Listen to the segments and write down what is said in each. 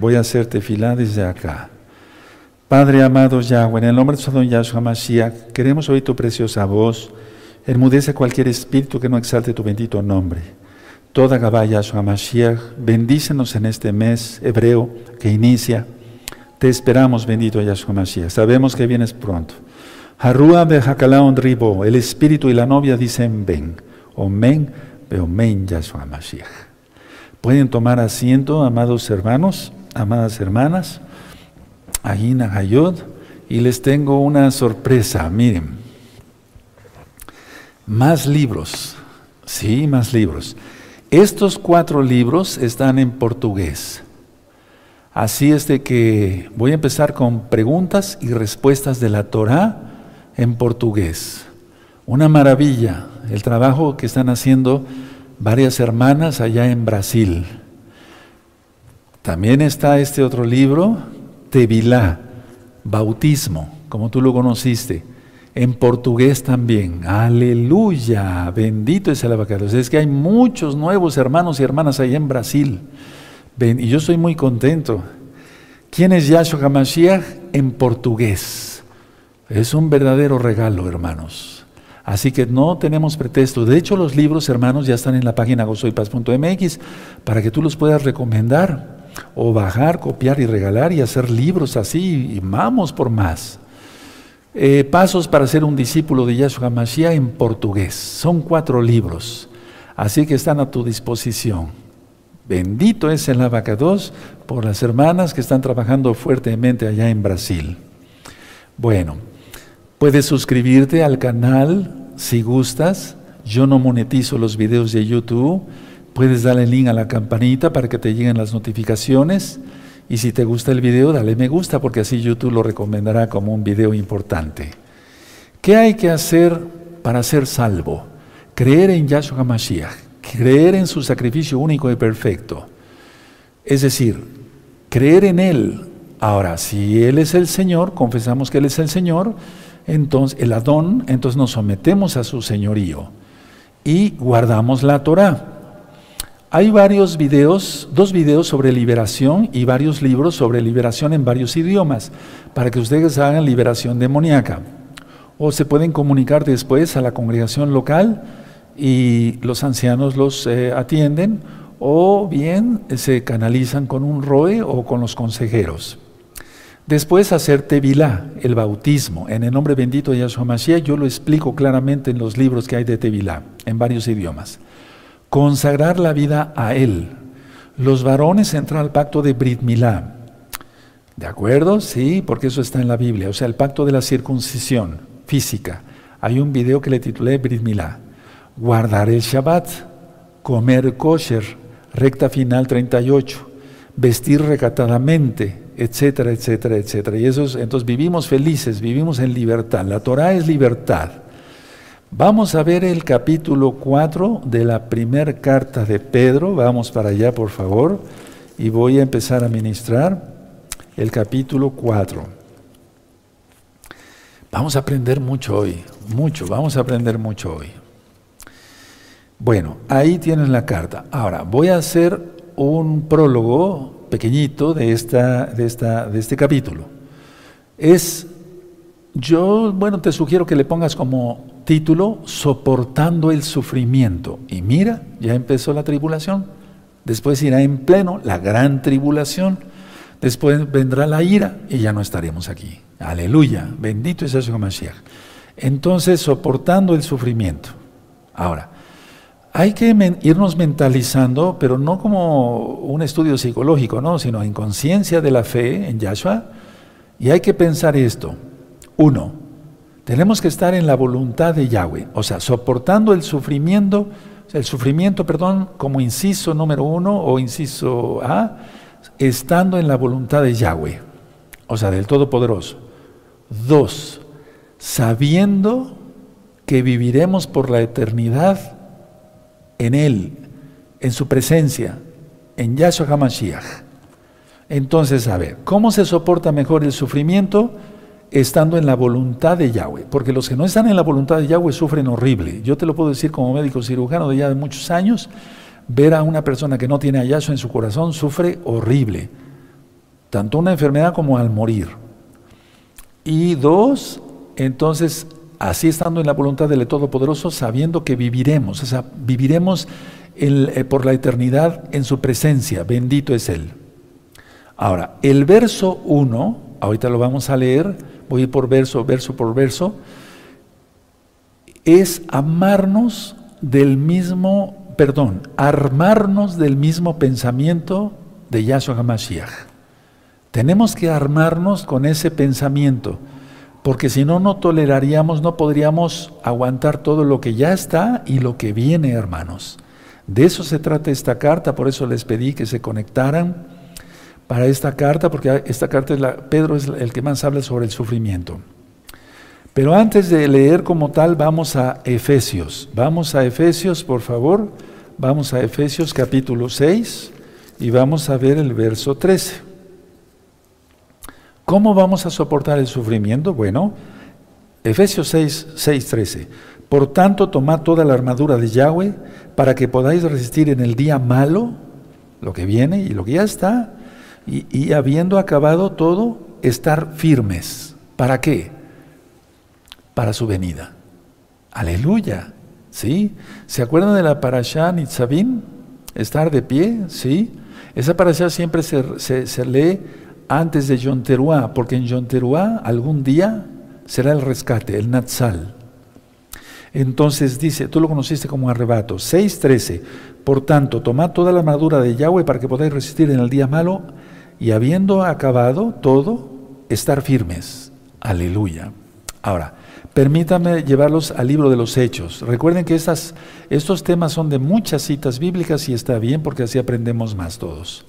Voy a hacerte fila desde acá. Padre amado Yahweh, en el nombre de su Yahshua Mashiach, queremos oír tu preciosa voz. Enmudece cualquier espíritu que no exalte tu bendito nombre. Toda Gabá Yahshua Mashiach, bendícenos en este mes hebreo que inicia. Te esperamos, bendito Yahshua Mashiach. Sabemos que vienes pronto. Harua Behakalaon Ribo, el espíritu y la novia dicen ven. Omen, Beomen Yahshua Mashiach. Pueden tomar asiento, amados hermanos, amadas hermanas. Agina Hayod, y les tengo una sorpresa, miren. Más libros, sí, más libros. Estos cuatro libros están en portugués. Así es de que voy a empezar con preguntas y respuestas de la Torah en portugués. Una maravilla el trabajo que están haciendo varias hermanas allá en Brasil. También está este otro libro Tevilá, bautismo, como tú lo conociste. En portugués también. Aleluya. Bendito es el abacado. Es que hay muchos nuevos hermanos y hermanas ahí en Brasil. y yo estoy muy contento. ¿Quién es Yahshua HaMashiach? En portugués. Es un verdadero regalo, hermanos. Así que no tenemos pretexto. De hecho, los libros, hermanos, ya están en la página gozoypaz.mx para que tú los puedas recomendar o bajar, copiar y regalar y hacer libros así, y vamos por más. Eh, pasos para ser un discípulo de Yahshua Mashiach en portugués. Son cuatro libros, así que están a tu disposición. Bendito es el abacados por las hermanas que están trabajando fuertemente allá en Brasil. Bueno, puedes suscribirte al canal si gustas. Yo no monetizo los videos de YouTube Puedes darle link a la campanita para que te lleguen las notificaciones. Y si te gusta el video, dale me gusta porque así YouTube lo recomendará como un video importante. ¿Qué hay que hacer para ser salvo? Creer en Yahshua Mashiach, creer en su sacrificio único y perfecto. Es decir, creer en Él. Ahora, si Él es el Señor, confesamos que Él es el Señor, entonces el Adón, entonces nos sometemos a su señorío y guardamos la Torah. Hay varios videos, dos videos sobre liberación y varios libros sobre liberación en varios idiomas, para que ustedes hagan liberación demoníaca. O se pueden comunicar después a la congregación local y los ancianos los eh, atienden, o bien se canalizan con un ROE o con los consejeros. Después hacer Tevilá, el bautismo, en el nombre bendito de Yahshua Mashiach, yo lo explico claramente en los libros que hay de Tevilá, en varios idiomas consagrar la vida a Él. Los varones entran al pacto de Brit Milá. ¿De acuerdo? Sí, porque eso está en la Biblia. O sea, el pacto de la circuncisión física. Hay un video que le titulé Brit Milá. Guardar el Shabbat, comer kosher, recta final 38, vestir recatadamente, etcétera, etcétera, etcétera. Y eso entonces vivimos felices, vivimos en libertad. La Torah es libertad. Vamos a ver el capítulo 4 de la primera carta de Pedro. Vamos para allá, por favor. Y voy a empezar a ministrar el capítulo 4. Vamos a aprender mucho hoy, mucho, vamos a aprender mucho hoy. Bueno, ahí tienes la carta. Ahora, voy a hacer un prólogo pequeñito de, esta, de, esta, de este capítulo. Es, yo, bueno, te sugiero que le pongas como título Soportando el sufrimiento. Y mira, ya empezó la tribulación. Después irá en pleno la gran tribulación. Después vendrá la ira y ya no estaremos aquí. Aleluya. Bendito es Yahshua Mashiach. Entonces, soportando el sufrimiento. Ahora, hay que irnos mentalizando, pero no como un estudio psicológico, ¿no? sino en conciencia de la fe en Yahshua. Y hay que pensar esto. Uno, tenemos que estar en la voluntad de Yahweh, o sea, soportando el sufrimiento, el sufrimiento, perdón, como inciso número uno o inciso A, estando en la voluntad de Yahweh, o sea, del Todopoderoso. Dos, sabiendo que viviremos por la eternidad en Él, en su presencia, en Yahshua HaMashiach. Entonces, a ver, ¿cómo se soporta mejor el sufrimiento? Estando en la voluntad de Yahweh, porque los que no están en la voluntad de Yahweh sufren horrible. Yo te lo puedo decir como médico cirujano de ya de muchos años, ver a una persona que no tiene Yahshua en su corazón sufre horrible. tanto una enfermedad como al morir. Y dos, entonces, así estando en la voluntad del Todopoderoso, sabiendo que viviremos, o sea, viviremos eh, por la eternidad en su presencia, bendito es Él. Ahora, el verso 1, ahorita lo vamos a leer, voy por verso, verso por verso, es amarnos del mismo, perdón, armarnos del mismo pensamiento de Yahshua HaMashiach. Tenemos que armarnos con ese pensamiento, porque si no, no toleraríamos, no podríamos aguantar todo lo que ya está y lo que viene, hermanos. De eso se trata esta carta, por eso les pedí que se conectaran para esta carta, porque esta carta es la, Pedro es el que más habla sobre el sufrimiento. Pero antes de leer como tal, vamos a Efesios. Vamos a Efesios, por favor. Vamos a Efesios capítulo 6 y vamos a ver el verso 13. ¿Cómo vamos a soportar el sufrimiento? Bueno, Efesios 6, 6, 13. Por tanto, tomad toda la armadura de Yahweh para que podáis resistir en el día malo, lo que viene y lo que ya está, y, habiendo acabado todo, estar firmes. ¿Para qué? Para su venida. Aleluya. ¿Sí? ¿Se acuerdan de la parashá Nitzavim? Estar de pie, ¿sí? Esa parashá siempre se, se lee antes de Yom Teruah, porque en Yom Teruah algún día será el rescate, el Natsal. Entonces dice, tú lo conociste como arrebato. 6.13, por tanto, tomad toda la armadura de Yahweh para que podáis resistir en el día malo y habiendo acabado todo, estar firmes. Aleluya. Ahora, permítame llevarlos al libro de los Hechos. Recuerden que estos temas son de muchas citas bíblicas y está bien porque así aprendemos más todos.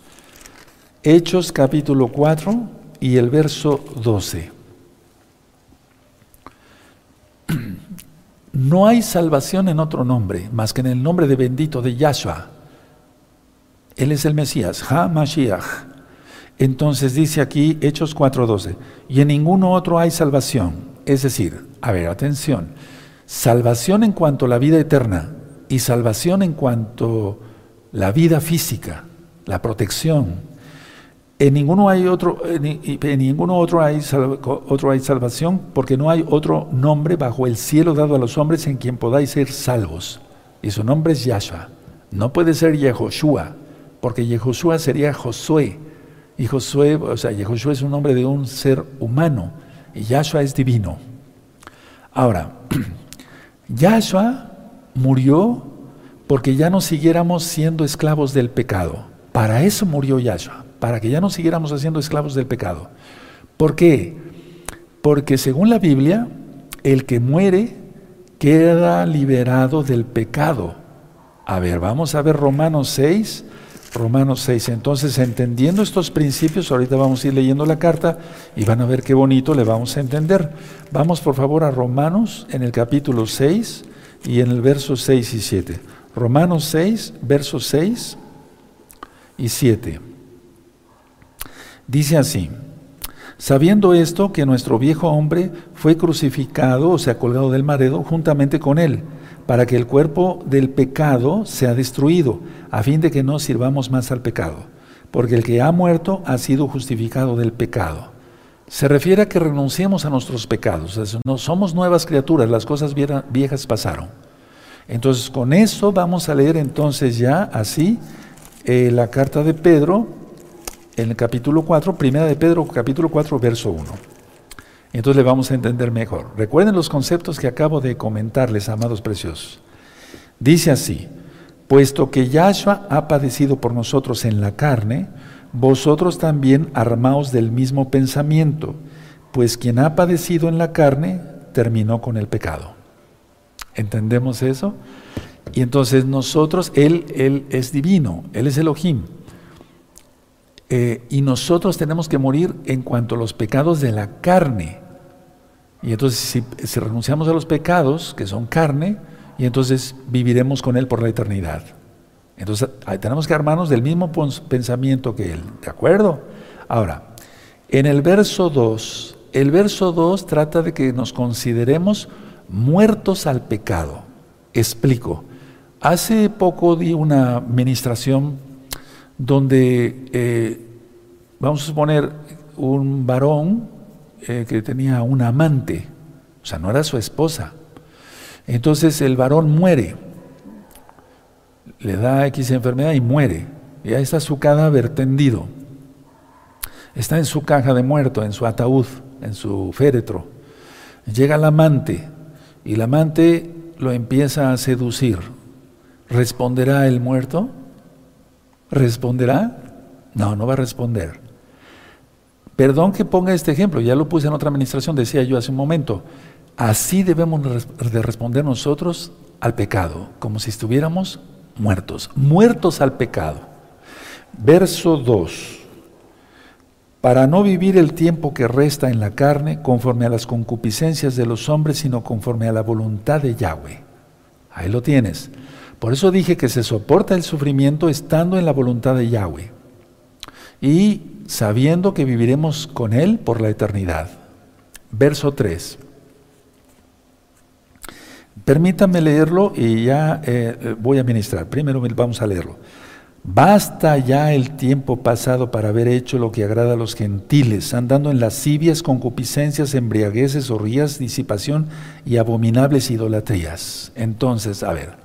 Hechos capítulo 4 y el verso 12. No hay salvación en otro nombre más que en el nombre de bendito de Yahshua. Él es el Mesías, Ha-Mashiach. Entonces dice aquí Hechos 4:12, y en ninguno otro hay salvación. Es decir, a ver, atención, salvación en cuanto a la vida eterna y salvación en cuanto a la vida física, la protección, en ninguno hay otro, en, ninguno otro hay, otro hay salvación, porque no hay otro nombre bajo el cielo dado a los hombres en quien podáis ser salvos. Y su nombre es Yahshua. No puede ser Yehoshua, porque Yehoshua sería Josué. Y Josué, o sea, Yehoshua es un nombre de un ser humano. Y Yahshua es divino. Ahora, Yahshua murió porque ya no siguiéramos siendo esclavos del pecado. Para eso murió Yahshua para que ya no siguiéramos haciendo esclavos del pecado. ¿Por qué? Porque según la Biblia, el que muere queda liberado del pecado. A ver, vamos a ver Romanos 6. Romanos 6. Entonces, entendiendo estos principios, ahorita vamos a ir leyendo la carta y van a ver qué bonito le vamos a entender. Vamos por favor a Romanos en el capítulo 6 y en el verso 6 y 7. Romanos 6, versos 6 y 7. Dice así, sabiendo esto que nuestro viejo hombre fue crucificado, o sea, colgado del maredo, juntamente con él, para que el cuerpo del pecado sea destruido, a fin de que no sirvamos más al pecado, porque el que ha muerto ha sido justificado del pecado. Se refiere a que renunciemos a nuestros pecados, no somos nuevas criaturas, las cosas viejas pasaron. Entonces, con eso vamos a leer entonces ya así eh, la carta de Pedro, en el capítulo 4, primera de Pedro, capítulo 4, verso 1. Entonces le vamos a entender mejor. Recuerden los conceptos que acabo de comentarles, amados preciosos. Dice así, puesto que Yahshua ha padecido por nosotros en la carne, vosotros también armaos del mismo pensamiento, pues quien ha padecido en la carne terminó con el pecado. ¿Entendemos eso? Y entonces nosotros, Él, Él es divino, Él es Elohim. Eh, y nosotros tenemos que morir en cuanto a los pecados de la carne. Y entonces si, renunciamos a los pecados, que son carne, y entonces viviremos con Él por la eternidad. Entonces tenemos que armarnos del mismo pensamiento que Él. ¿De acuerdo? Ahora, en el verso 2, el verso 2 trata de que nos consideremos muertos al pecado. Explico. Hace poco di una ministración donde eh, vamos a suponer un varón eh, que tenía un amante, o sea, no era su esposa. Entonces el varón muere, le da X enfermedad y muere. Y ahí está su cadáver tendido. Está en su caja de muerto, en su ataúd, en su féretro. Llega el amante y el amante lo empieza a seducir. ¿Responderá el muerto? ¿Responderá? No, no va a responder. Perdón que ponga este ejemplo, ya lo puse en otra administración, decía yo hace un momento. Así debemos de responder nosotros al pecado, como si estuviéramos muertos, muertos al pecado. Verso 2. Para no vivir el tiempo que resta en la carne conforme a las concupiscencias de los hombres, sino conforme a la voluntad de Yahweh. Ahí lo tienes. Por eso dije que se soporta el sufrimiento estando en la voluntad de Yahweh y sabiendo que viviremos con Él por la eternidad. Verso 3. Permítame leerlo y ya eh, eh, voy a ministrar. Primero vamos a leerlo. Basta ya el tiempo pasado para haber hecho lo que agrada a los gentiles, andando en lascivias, concupiscencias, embriagueces, orgías, disipación y abominables idolatrías. Entonces, a ver,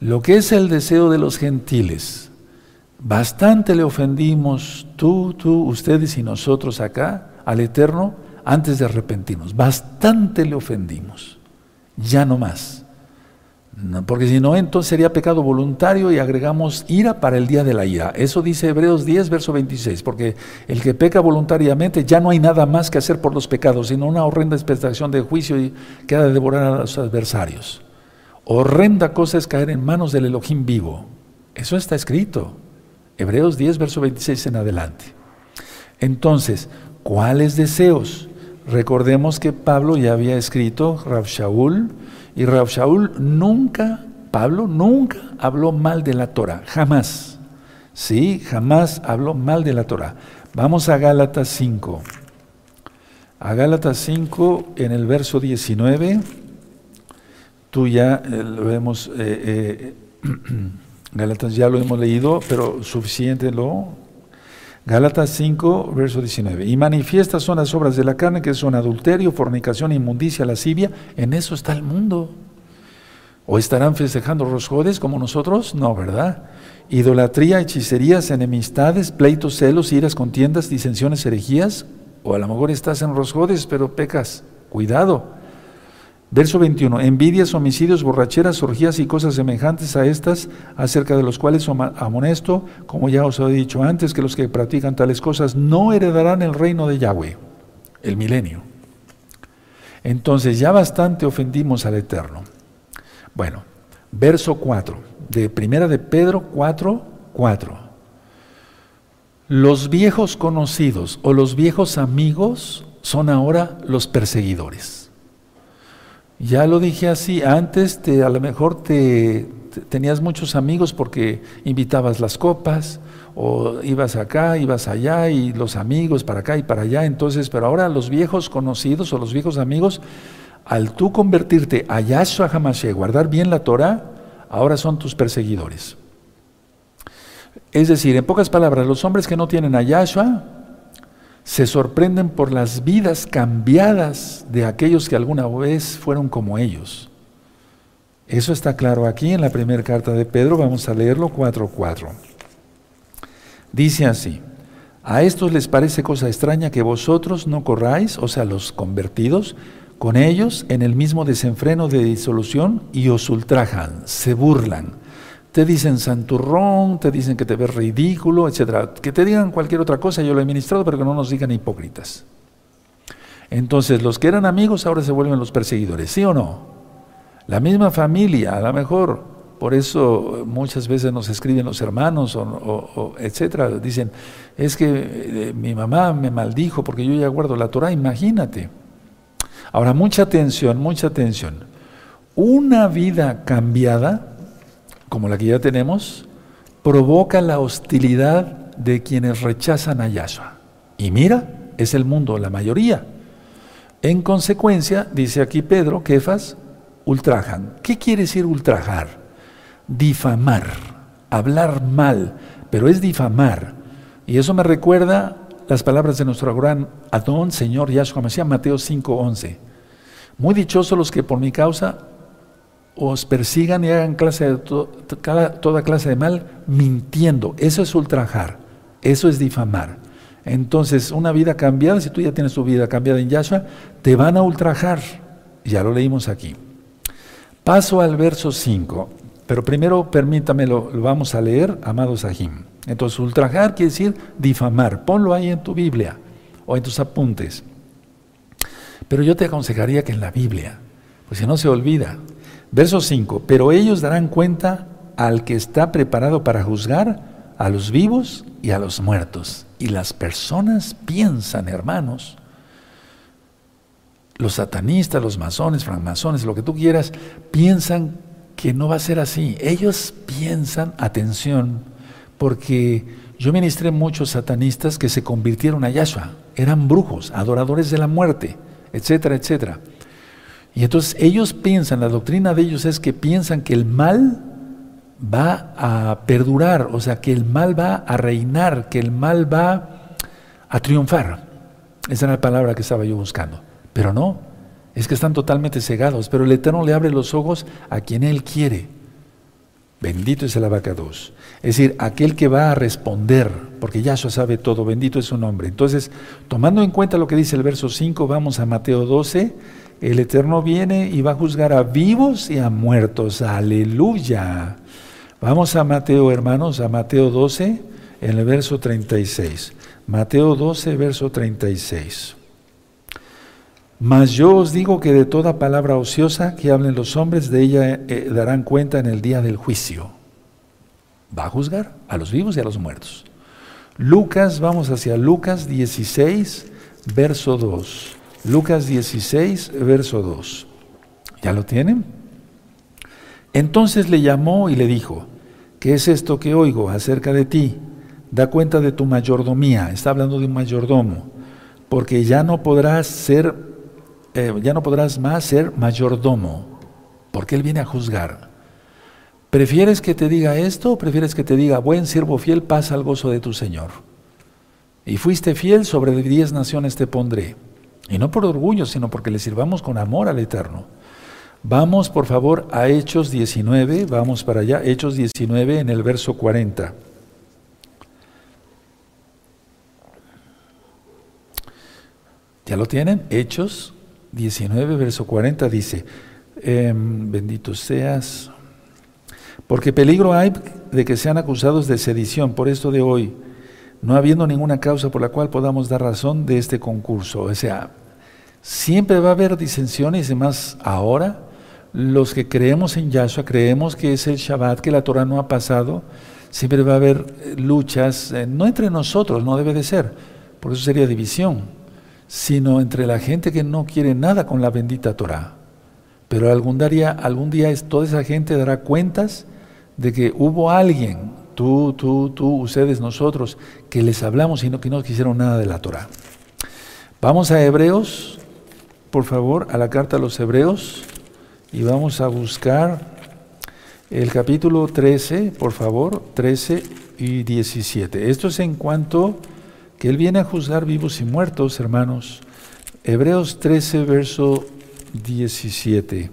lo que es el deseo de los gentiles, bastante le ofendimos tú, tú, ustedes y nosotros acá al Eterno antes de arrepentirnos. Bastante le ofendimos ya no más. porque si no, entonces sería pecado voluntario y agregamos ira para el día de la ira. Eso dice Hebreos 10, verso 26, porque el que peca voluntariamente ya no hay nada más que hacer por los pecados, sino una horrenda expectación de juicio y que ha de devorar a los adversarios. Horrenda cosa es caer en manos del Elohim vivo. Eso está escrito. Hebreos 10, verso 26 en adelante. Entonces, ¿cuáles deseos? Recordemos que Pablo ya había escrito Rav Shaul y Rav Shaul nunca, Pablo nunca habló mal de la Torah, jamás. Sí, jamás habló mal de la Torah. Vamos a Gálatas 5. A Gálatas 5 en el verso 19. Tú ya eh, lo hemos, eh, eh, Gálatas ya lo hemos leído, pero suficiente lo Gálatas 5, verso 19. Y manifiestas son las obras de la carne, que son adulterio, fornicación, inmundicia, lascivia. En eso está el mundo. ¿O estarán festejando los jodes como nosotros? No, ¿verdad? Idolatría, hechicerías, enemistades, pleitos, celos, iras, contiendas, disensiones, herejías. O a lo mejor estás en los jodes, pero pecas. Cuidado. Verso 21. Envidias, homicidios, borracheras, orgías y cosas semejantes a estas, acerca de los cuales amonesto, como ya os he dicho antes, que los que practican tales cosas no heredarán el reino de Yahweh, el milenio. Entonces ya bastante ofendimos al Eterno. Bueno, verso 4, de primera de Pedro 4, 4. Los viejos conocidos o los viejos amigos son ahora los perseguidores. Ya lo dije así, antes te, a lo mejor te, tenías muchos amigos porque invitabas las copas o ibas acá, ibas allá y los amigos para acá y para allá, entonces, pero ahora los viejos conocidos o los viejos amigos, al tú convertirte a Yahshua Hamashiach, guardar bien la Torah, ahora son tus perseguidores. Es decir, en pocas palabras, los hombres que no tienen a Yahshua, se sorprenden por las vidas cambiadas de aquellos que alguna vez fueron como ellos. Eso está claro aquí en la primera carta de Pedro, vamos a leerlo 4.4. Dice así, a estos les parece cosa extraña que vosotros no corráis, o sea, los convertidos, con ellos en el mismo desenfreno de disolución y os ultrajan, se burlan te dicen santurrón, te dicen que te ves ridículo, etc. Que te digan cualquier otra cosa, yo lo he ministrado, pero que no nos digan hipócritas. Entonces, los que eran amigos ahora se vuelven los perseguidores, ¿sí o no? La misma familia, a lo mejor, por eso muchas veces nos escriben los hermanos, o, etcétera, dicen, es que eh, mi mamá me maldijo porque yo ya guardo la Torah, imagínate. Ahora, mucha atención, mucha atención. Una vida cambiada como la que ya tenemos, provoca la hostilidad de quienes rechazan a Yahshua. Y mira, es el mundo, la mayoría. En consecuencia, dice aquí Pedro, Kefas, ultrajan. ¿Qué quiere decir ultrajar? Difamar, hablar mal, pero es difamar. Y eso me recuerda las palabras de nuestro gran Adón, Señor Yahshua Mashiach, Mateo 5:11. Muy dichosos los que por mi causa os persigan y hagan clase de toda clase de mal mintiendo. Eso es ultrajar, eso es difamar. Entonces, una vida cambiada, si tú ya tienes tu vida cambiada en Yahshua, te van a ultrajar. Ya lo leímos aquí. Paso al verso 5, pero primero permítame, lo, vamos a leer, amados Ahim. Entonces, ultrajar quiere decir difamar. Ponlo ahí en tu Biblia o en tus apuntes. Pero yo te aconsejaría que en la Biblia, pues si no se olvida. Verso 5, pero ellos darán cuenta al que está preparado para juzgar a los vivos y a los muertos. Y las personas piensan, hermanos, los satanistas, los masones, francmasones, lo que tú quieras, piensan que no va a ser así. Ellos piensan, atención, porque yo ministré muchos satanistas que se convirtieron a Yahshua, eran brujos, adoradores de la muerte, etcétera, etcétera. Y entonces ellos piensan, la doctrina de ellos es que piensan que el mal va a perdurar, o sea, que el mal va a reinar, que el mal va a triunfar. Esa era la palabra que estaba yo buscando. Pero no, es que están totalmente cegados, pero el Eterno le abre los ojos a quien Él quiere. Bendito es el abacados. Es decir, aquel que va a responder, porque Yahshua sabe todo, bendito es su nombre. Entonces, tomando en cuenta lo que dice el verso 5, vamos a Mateo 12. El Eterno viene y va a juzgar a vivos y a muertos. Aleluya. Vamos a Mateo, hermanos, a Mateo 12, en el verso 36. Mateo 12, verso 36. Mas yo os digo que de toda palabra ociosa que hablen los hombres, de ella eh, darán cuenta en el día del juicio. Va a juzgar a los vivos y a los muertos. Lucas, vamos hacia Lucas 16, verso 2. Lucas 16, verso 2. ¿Ya lo tienen? Entonces le llamó y le dijo, ¿qué es esto que oigo acerca de ti? Da cuenta de tu mayordomía. Está hablando de un mayordomo, porque ya no podrás ser eh, ya no podrás más ser mayordomo, porque Él viene a juzgar. ¿Prefieres que te diga esto o prefieres que te diga, buen siervo fiel, pasa al gozo de tu Señor? Y fuiste fiel, sobre diez naciones te pondré. Y no por orgullo, sino porque le sirvamos con amor al Eterno. Vamos, por favor, a Hechos 19, vamos para allá, Hechos 19 en el verso 40. ¿Ya lo tienen? Hechos 19, verso 40 dice, em, bendito seas, porque peligro hay de que sean acusados de sedición por esto de hoy, no habiendo ninguna causa por la cual podamos dar razón de este concurso. O sea, siempre va a haber disensiones y más ahora. Los que creemos en Yahshua, creemos que es el Shabbat, que la Torah no ha pasado, siempre va a haber eh, luchas, eh, no entre nosotros, no debe de ser, por eso sería división sino entre la gente que no quiere nada con la bendita Torah. Pero algún día, algún día toda esa gente dará cuentas de que hubo alguien, tú, tú, tú, ustedes, nosotros, que les hablamos y no, que no quisieron nada de la Torah. Vamos a Hebreos, por favor, a la carta a los Hebreos, y vamos a buscar el capítulo 13, por favor, 13 y 17. Esto es en cuanto que Él viene a juzgar vivos y muertos, hermanos. Hebreos 13, verso 17.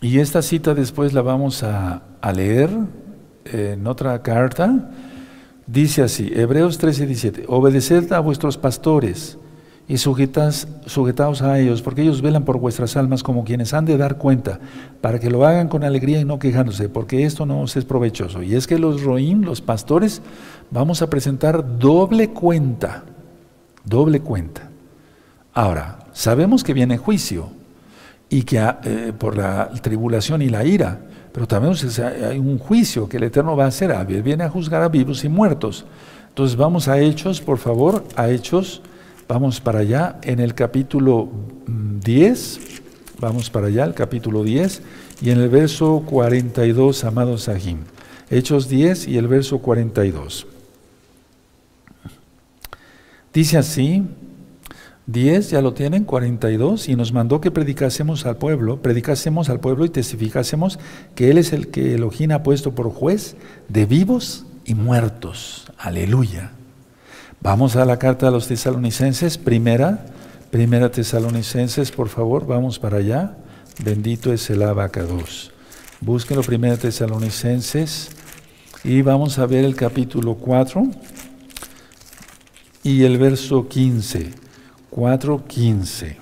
Y esta cita después la vamos a, leer en otra carta. Dice así, Hebreos 13, 17, obedeced a vuestros pastores y sujetaos a ellos, porque ellos velan por vuestras almas como quienes han de dar cuenta, para que lo hagan con alegría y no quejándose, porque esto no os es provechoso. Y es que los roín, los pastores, vamos a presentar doble cuenta, doble cuenta. Ahora, sabemos que viene juicio y que ah, eh, por la tribulación y la ira, pero también hay un juicio que el Eterno va a hacer, viene a juzgar a vivos y muertos. Entonces vamos a Hechos, por favor, a Hechos, vamos para allá, en el capítulo 10, mm, vamos para allá, el capítulo 10, y en el verso 42, amados Sahim. Hechos 10 y el verso 42. Dice así, 10, ya lo tienen, 42, y nos mandó que predicásemos al pueblo, predicásemos al pueblo y testificásemos que Él es el que Elohim ha puesto por juez de vivos y muertos. Aleluya. Vamos a la carta a los tesalonicenses, primera, primera tesalonicenses, por favor, vamos para allá. Bendito es el abacados. Búsquenlo, primera tesalonicenses, y vamos a ver el capítulo 4 y el verso 15. 4, 15.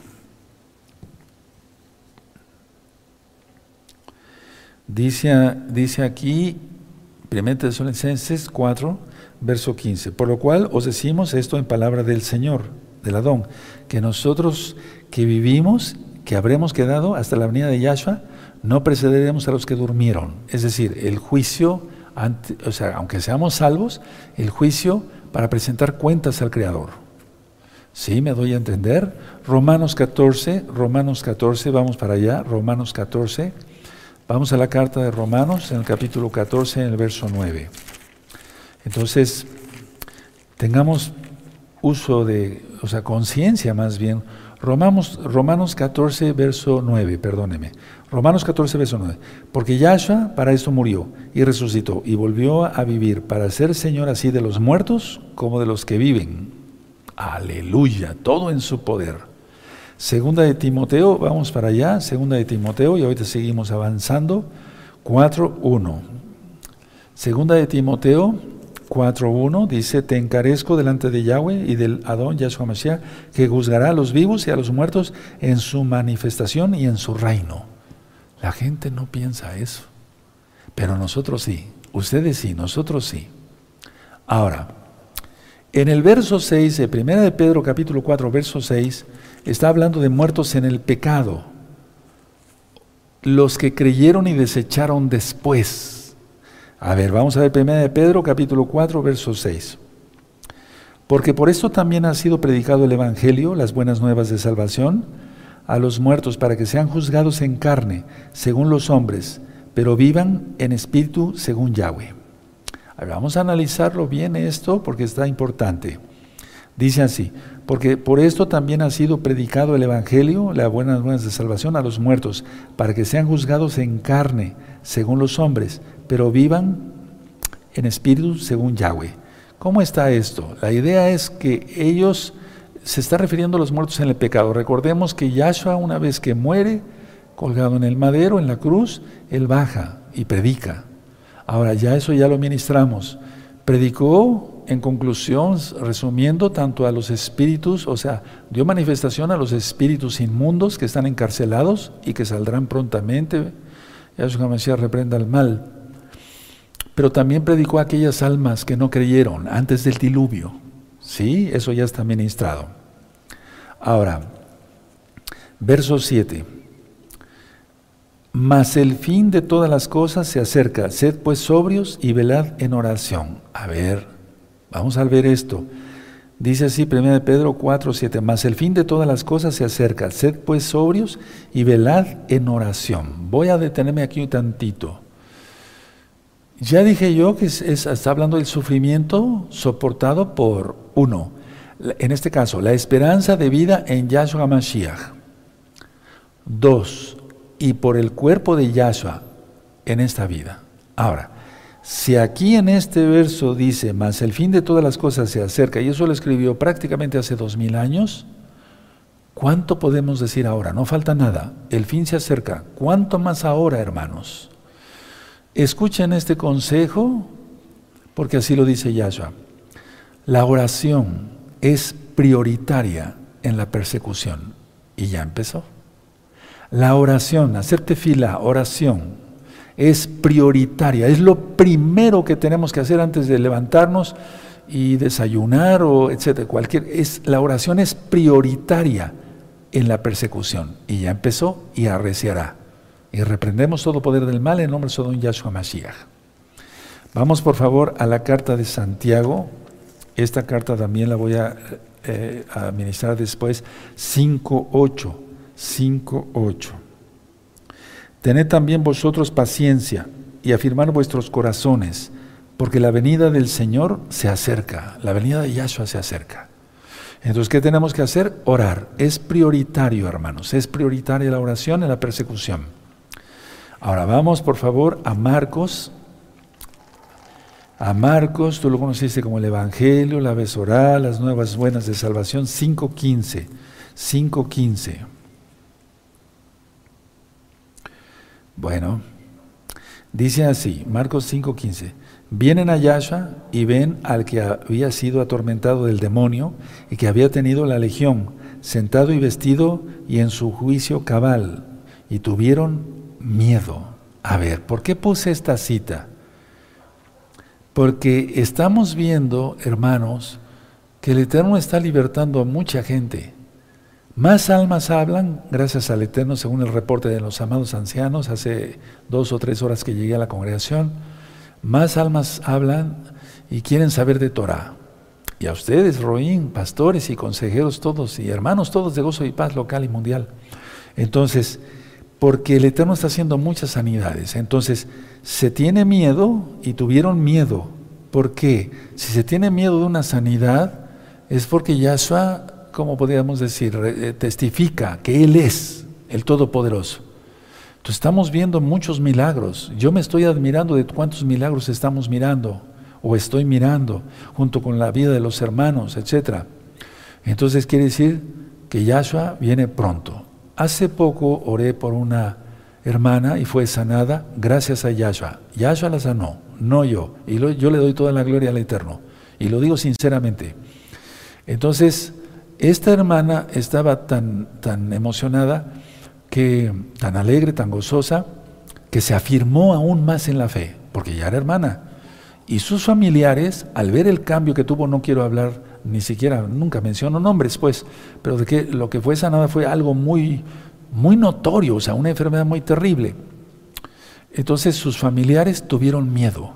Dice, dice aquí, 1 Tesalonicenses 4, verso 15. Por lo cual os decimos esto en palabra del Señor, del Adón, que nosotros que vivimos, que habremos quedado hasta la venida de Yahshua, no precederemos a los que durmieron. Es decir, el juicio, o sea, aunque seamos salvos, el juicio para presentar cuentas al Creador. ¿Sí? ¿Me doy a entender? Romanos 14, Romanos 14, vamos para allá, Romanos 14. Vamos a la carta de Romanos en el capítulo 14, en el verso 9. Entonces, tengamos uso de, o sea, conciencia más bien. Romanos, Romanos 14, verso 9, perdóneme. Romanos 14, verso 9. Porque Yahshua para esto murió y resucitó y volvió a vivir para ser Señor así de los muertos como de los que viven. Aleluya, todo en su poder. Segunda de Timoteo, vamos para allá, segunda de Timoteo, y ahorita seguimos avanzando. 4.1. Segunda de Timoteo 4.1 dice, te encarezco delante de Yahweh y del Adón Yahshua Mashiach, que juzgará a los vivos y a los muertos en su manifestación y en su reino. La gente no piensa eso, pero nosotros sí, ustedes sí, nosotros sí. Ahora, en el verso 6 de 1 de Pedro capítulo 4, verso 6, está hablando de muertos en el pecado, los que creyeron y desecharon después. A ver, vamos a ver 1 de Pedro capítulo 4, verso 6. Porque por esto también ha sido predicado el Evangelio, las buenas nuevas de salvación, a los muertos para que sean juzgados en carne, según los hombres, pero vivan en espíritu según Yahweh. Vamos a analizarlo bien esto porque está importante. Dice así, porque por esto también ha sido predicado el Evangelio, las buenas nuevas de salvación a los muertos, para que sean juzgados en carne, según los hombres, pero vivan en espíritu según Yahweh. ¿Cómo está esto? La idea es que ellos se está refiriendo a los muertos en el pecado. Recordemos que Yahshua una vez que muere, colgado en el madero, en la cruz, él baja y predica. Ahora ya eso ya lo ministramos. Predicó en conclusión, resumiendo, tanto a los espíritus, o sea, dio manifestación a los espíritus inmundos que están encarcelados y que saldrán prontamente. Yahshua Mashiach reprenda el mal. Pero también predicó a aquellas almas que no creyeron antes del diluvio. Sí, eso ya está ministrado. Ahora, verso 7. Mas el fin de todas las cosas se acerca. Sed pues sobrios y velad en oración. A ver, Vamos a ver esto. Dice así 1 Pedro 4, 7, mas el fin de todas las cosas se acerca. Sed pues sobrios y velad en oración. Voy a detenerme aquí un tantito. Ya dije yo que está hablando del sufrimiento soportado por uno. En este caso, la esperanza de vida en Yahshua Mashiach. Dos, y por el cuerpo de Yahshua en esta vida. Ahora, si aquí en este verso dice, mas el fin de todas las cosas se acerca, y eso lo escribió prácticamente hace dos mil años, ¿cuánto podemos decir ahora? No falta nada, el fin se acerca. ¿Cuánto más ahora, hermanos? Escuchen este consejo, porque así lo dice Yahshua. La oración es prioritaria en la persecución. Y ya empezó. La oración, hacerte fila, oración, es prioritaria, es lo primero que tenemos que hacer antes de levantarnos y desayunar o etcétera. Cualquier, es, la oración es prioritaria en la persecución y ya empezó y arreciará. Y reprendemos todo poder del mal en nombre de don Yahshua Mashiach. Vamos por favor a la carta de Santiago. Esta carta también la voy a eh, administrar después. 5.8. 5.8. Tened también vosotros paciencia y afirmar vuestros corazones, porque la venida del Señor se acerca, la venida de Yahshua se acerca. Entonces, ¿qué tenemos que hacer? Orar. Es prioritario, hermanos, es prioritaria la oración en la persecución. Ahora vamos, por favor, a Marcos, a Marcos, tú lo conociste como el Evangelio, la Besorá, las nuevas buenas de salvación, 5.15. 5.15. Bueno, dice así, Marcos 5.15. Vienen a Yahshua y ven al que había sido atormentado del demonio y que había tenido la legión, sentado y vestido y en su juicio cabal, y tuvieron miedo. A ver, ¿por qué puse esta cita? Porque estamos viendo, hermanos, que el Eterno está libertando a mucha gente. Más almas hablan, gracias al Eterno, según el reporte de los amados ancianos, hace dos o tres horas que llegué a la congregación, más almas hablan y quieren saber de Torah. Y a ustedes, Roín, pastores y consejeros todos, y hermanos todos de gozo y paz local y mundial. Entonces, porque el Eterno está haciendo muchas sanidades. Entonces, se tiene miedo y tuvieron miedo. ¿Por qué? Si se tiene miedo de una sanidad, es porque Yahshua, como podríamos decir, eh, testifica que Él es el Todopoderoso. Entonces estamos viendo muchos milagros. Yo me estoy admirando de cuántos milagros estamos mirando o estoy mirando junto con la vida de los hermanos, etc. Entonces quiere decir que Yahshua viene pronto. Hace poco oré por una hermana y fue sanada gracias a Yahshua. Yahshua la sanó, no yo. Y yo le doy toda la gloria al Eterno. Y lo digo sinceramente. Entonces, esta hermana estaba tan, tan emocionada, que, tan alegre, tan gozosa, que se afirmó aún más en la fe, porque ya era hermana. Y sus familiares, al ver el cambio que tuvo, no quiero hablar ni siquiera, nunca menciono nombres, pues, pero de que lo que fue sanada fue algo muy, muy notorio, o sea, una enfermedad muy terrible. Entonces sus familiares tuvieron miedo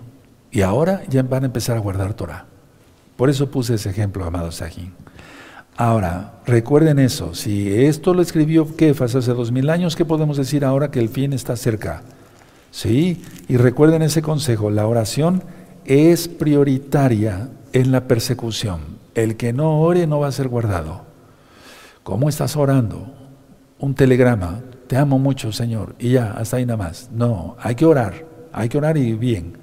y ahora ya van a empezar a guardar Torah. Por eso puse ese ejemplo, amado Sahin. Ahora, recuerden eso, si esto lo escribió Kefas hace dos mil años, ¿qué podemos decir ahora que el fin está cerca? Sí, y recuerden ese consejo, la oración es prioritaria en la persecución. El que no ore no va a ser guardado. ¿Cómo estás orando? Un telegrama, te amo mucho, Señor, y ya, hasta ahí nada más. No, hay que orar, hay que orar y bien.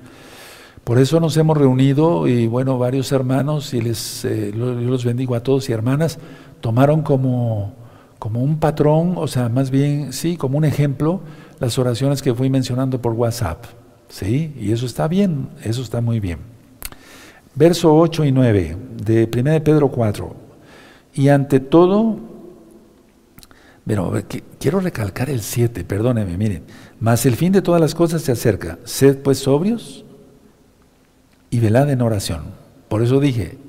Por eso nos hemos reunido y bueno, varios hermanos, y les, eh, los bendigo a todos y hermanas, tomaron como, como un patrón, o sea, más bien, sí, como un ejemplo, las oraciones que fui mencionando por WhatsApp. ¿Sí? Y eso está bien, eso está muy bien. Verso 8 y 9 de 1 de Pedro 4. Y ante todo, pero quiero recalcar el 7, perdónenme, miren. Mas el fin de todas las cosas se acerca. Sed pues sobrios y velad en oración. Por eso dije,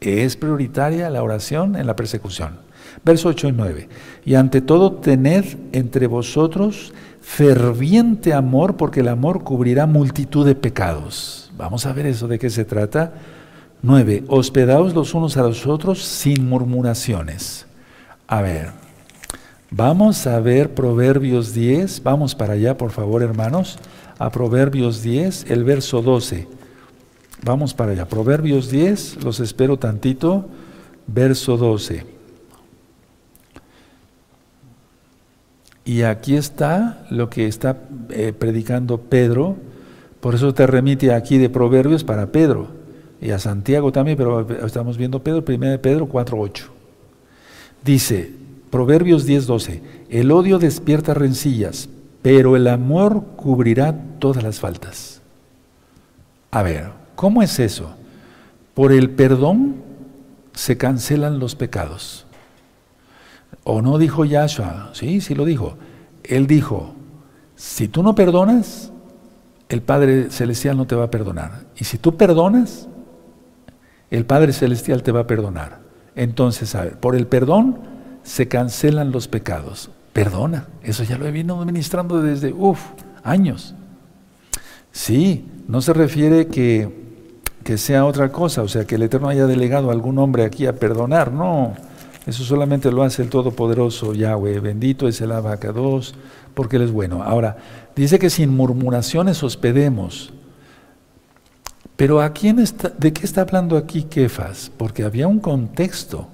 es prioritaria la oración en la persecución. Verso 8 y 9. Y ante todo tened entre vosotros ferviente amor, porque el amor cubrirá multitud de pecados. Vamos a ver eso, de qué se trata. 9. Hospedaos los unos a los otros sin murmuraciones. A ver, vamos a ver Proverbios 10. Vamos para allá, por favor, hermanos. A Proverbios 10, el verso 12. Vamos para allá. Proverbios 10, los espero tantito, verso 12. Y aquí está lo que está eh, predicando Pedro, por eso te remite aquí de Proverbios para Pedro y a Santiago también, pero estamos viendo Pedro, 1 Pedro 4.8. Dice, Proverbios 10.12, el odio despierta rencillas, pero el amor cubrirá todas las faltas. A ver, ¿Cómo es eso? Por el perdón se cancelan los pecados. ¿O no dijo Yahshua? Sí, sí lo dijo. Él dijo, si tú no perdonas, el Padre Celestial no te va a perdonar. Y si tú perdonas, el Padre Celestial te va a perdonar. Entonces, por el perdón se cancelan los pecados. Perdona, eso ya lo he venido administrando desde, uff, años. Sí, no se refiere que que sea otra cosa, o sea, que el Eterno haya delegado a algún hombre aquí a perdonar, no, eso solamente lo hace el Todopoderoso Yahweh, bendito es el abacados, porque Él es bueno. Ahora, dice que sin murmuraciones hospedemos, pero ¿a quién está, ¿de qué está hablando aquí Kefas? Porque había un contexto.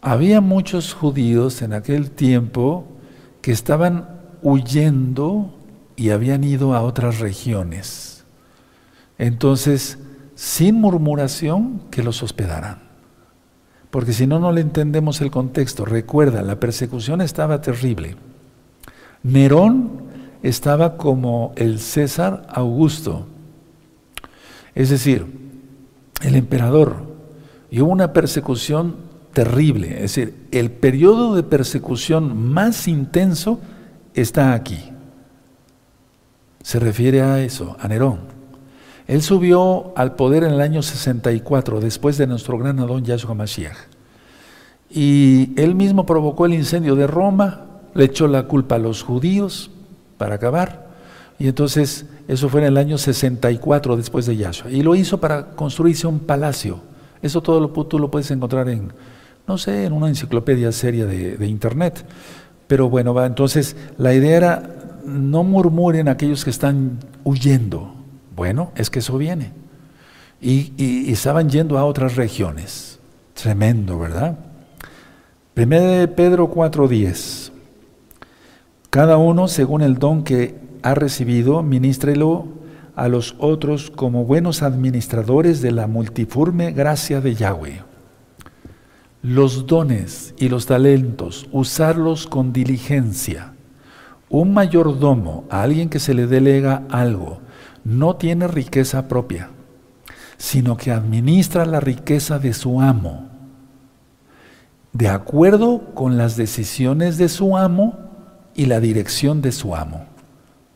Había muchos judíos en aquel tiempo que estaban huyendo y habían ido a otras regiones. Entonces, sin murmuración, que los hospedaran. Porque si no, no le entendemos el contexto. Recuerda, la persecución estaba terrible. Nerón estaba como el César Augusto. Es decir, el emperador. Y hubo una persecución terrible. Es decir, el periodo de persecución más intenso está aquí. Se refiere a eso, a Nerón. Él subió al poder en el año 64, después de nuestro gran Adón Yahshua Mashiach. Y él mismo provocó el incendio de Roma, le echó la culpa a los judíos para acabar. Y entonces eso fue en el año 64 después de Yahshua. Y lo hizo para construirse un palacio. Eso todo lo, tú lo puedes encontrar en, no sé, en una enciclopedia seria de, de internet. Pero bueno, va, entonces la idea era, no murmuren aquellos que están huyendo, bueno, es que eso viene. Y, estaban yendo a otras regiones. Tremendo, ¿verdad? Primero de Pedro 4:10. Cada uno, según el don que ha recibido, ministrelo a los otros como buenos administradores de la multiforme gracia de Yahweh. Los dones y los talentos, usarlos con diligencia. Un mayordomo, a alguien que se le delega algo, no tiene riqueza propia, sino que administra la riqueza de su amo, de acuerdo con las decisiones de su amo y la dirección de su amo.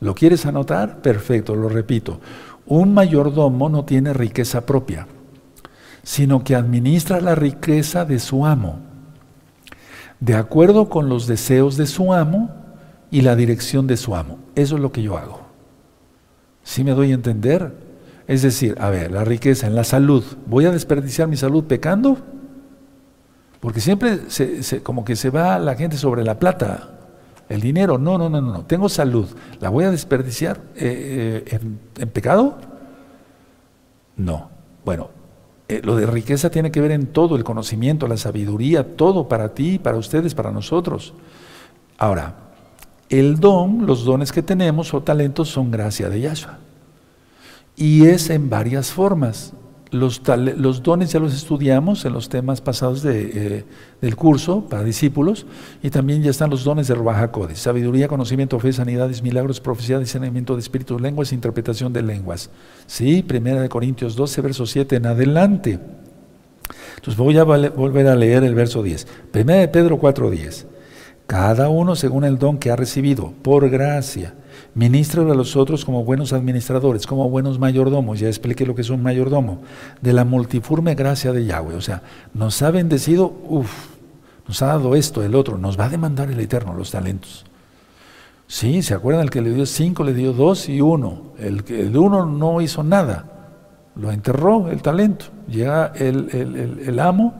¿Lo quieres anotar? Perfecto, lo repito. Un mayordomo no tiene riqueza propia, sino que administra la riqueza de su amo, de acuerdo con los deseos de su amo y la dirección de su amo. Eso es lo que yo hago. ¿Sí me doy a entender? Es decir, a ver, la riqueza en la salud. ¿Voy a desperdiciar mi salud pecando? Porque siempre se, como que se va la gente sobre la plata, el dinero. No, no, no, no. no. Tengo salud. ¿La voy a desperdiciar eh, eh, en, pecado? No. Bueno, eh, lo de riqueza tiene que ver en todo, el conocimiento, la sabiduría, todo para ti, para ustedes, para nosotros. Ahora, el don, los dones que tenemos o talentos son gracia de Yahshua. Y es en varias formas. Los, dones ya los estudiamos en los temas pasados eh, del curso para discípulos y también ya están los dones de Ruach sabiduría, conocimiento, fe, sanidades, milagros, profecía, discernimiento de espíritus, lenguas, interpretación de lenguas. Sí, primera de Corintios 12, verso 7 en adelante. Entonces voy a volver a leer el verso 10. Primera de Pedro 4, 10 cada uno según el don que ha recibido, por gracia. Ministra a los otros como buenos administradores, como buenos mayordomos. Ya expliqué lo que es un mayordomo. De la multiforme gracia de Yahweh. O sea, nos ha bendecido, uff, nos ha dado esto, el otro. Nos va a demandar el Eterno los talentos. Sí, ¿se acuerdan? El que le dio cinco, le dio dos y uno. El, que, de uno no hizo nada. Lo enterró el talento. Llega el, el amo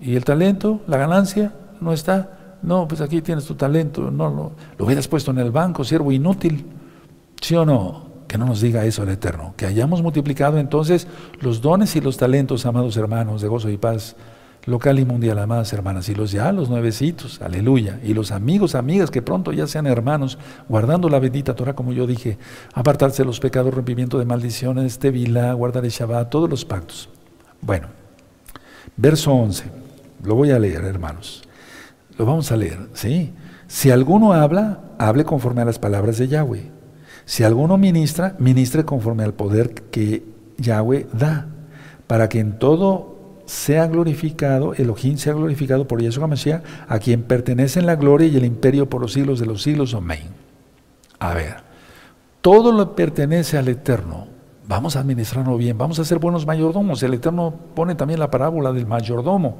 y el talento, la ganancia, no está. No, pues aquí tienes tu talento, no, lo hubieras puesto en el banco, siervo inútil. ¿Sí o no? Que no nos diga eso el Eterno. Que hayamos multiplicado entonces los dones y los talentos, amados hermanos, de gozo y paz, local y mundial, amadas hermanas, y los ya, los nuevecitos, aleluya, y los amigos, amigas, que pronto ya sean hermanos, guardando la bendita Torah, como yo dije, apartarse de los pecados, rompimiento de maldiciones, tevila, guardar el Shabbat, todos los pactos. Bueno, verso 11, lo voy a leer, hermanos. Lo vamos a leer, ¿sí? Si alguno habla, hable conforme a las palabras de Yahweh. Si alguno ministra, ministre conforme al poder que Yahweh da, para que en todo sea glorificado, Elohim sea glorificado por Yeshua Mashiach, a quien pertenecen la gloria y el imperio por los siglos de los siglos. Amén. A ver, todo lo pertenece al Eterno. Vamos a administrarlo bien, vamos a ser buenos mayordomos. El Eterno pone también la parábola del mayordomo.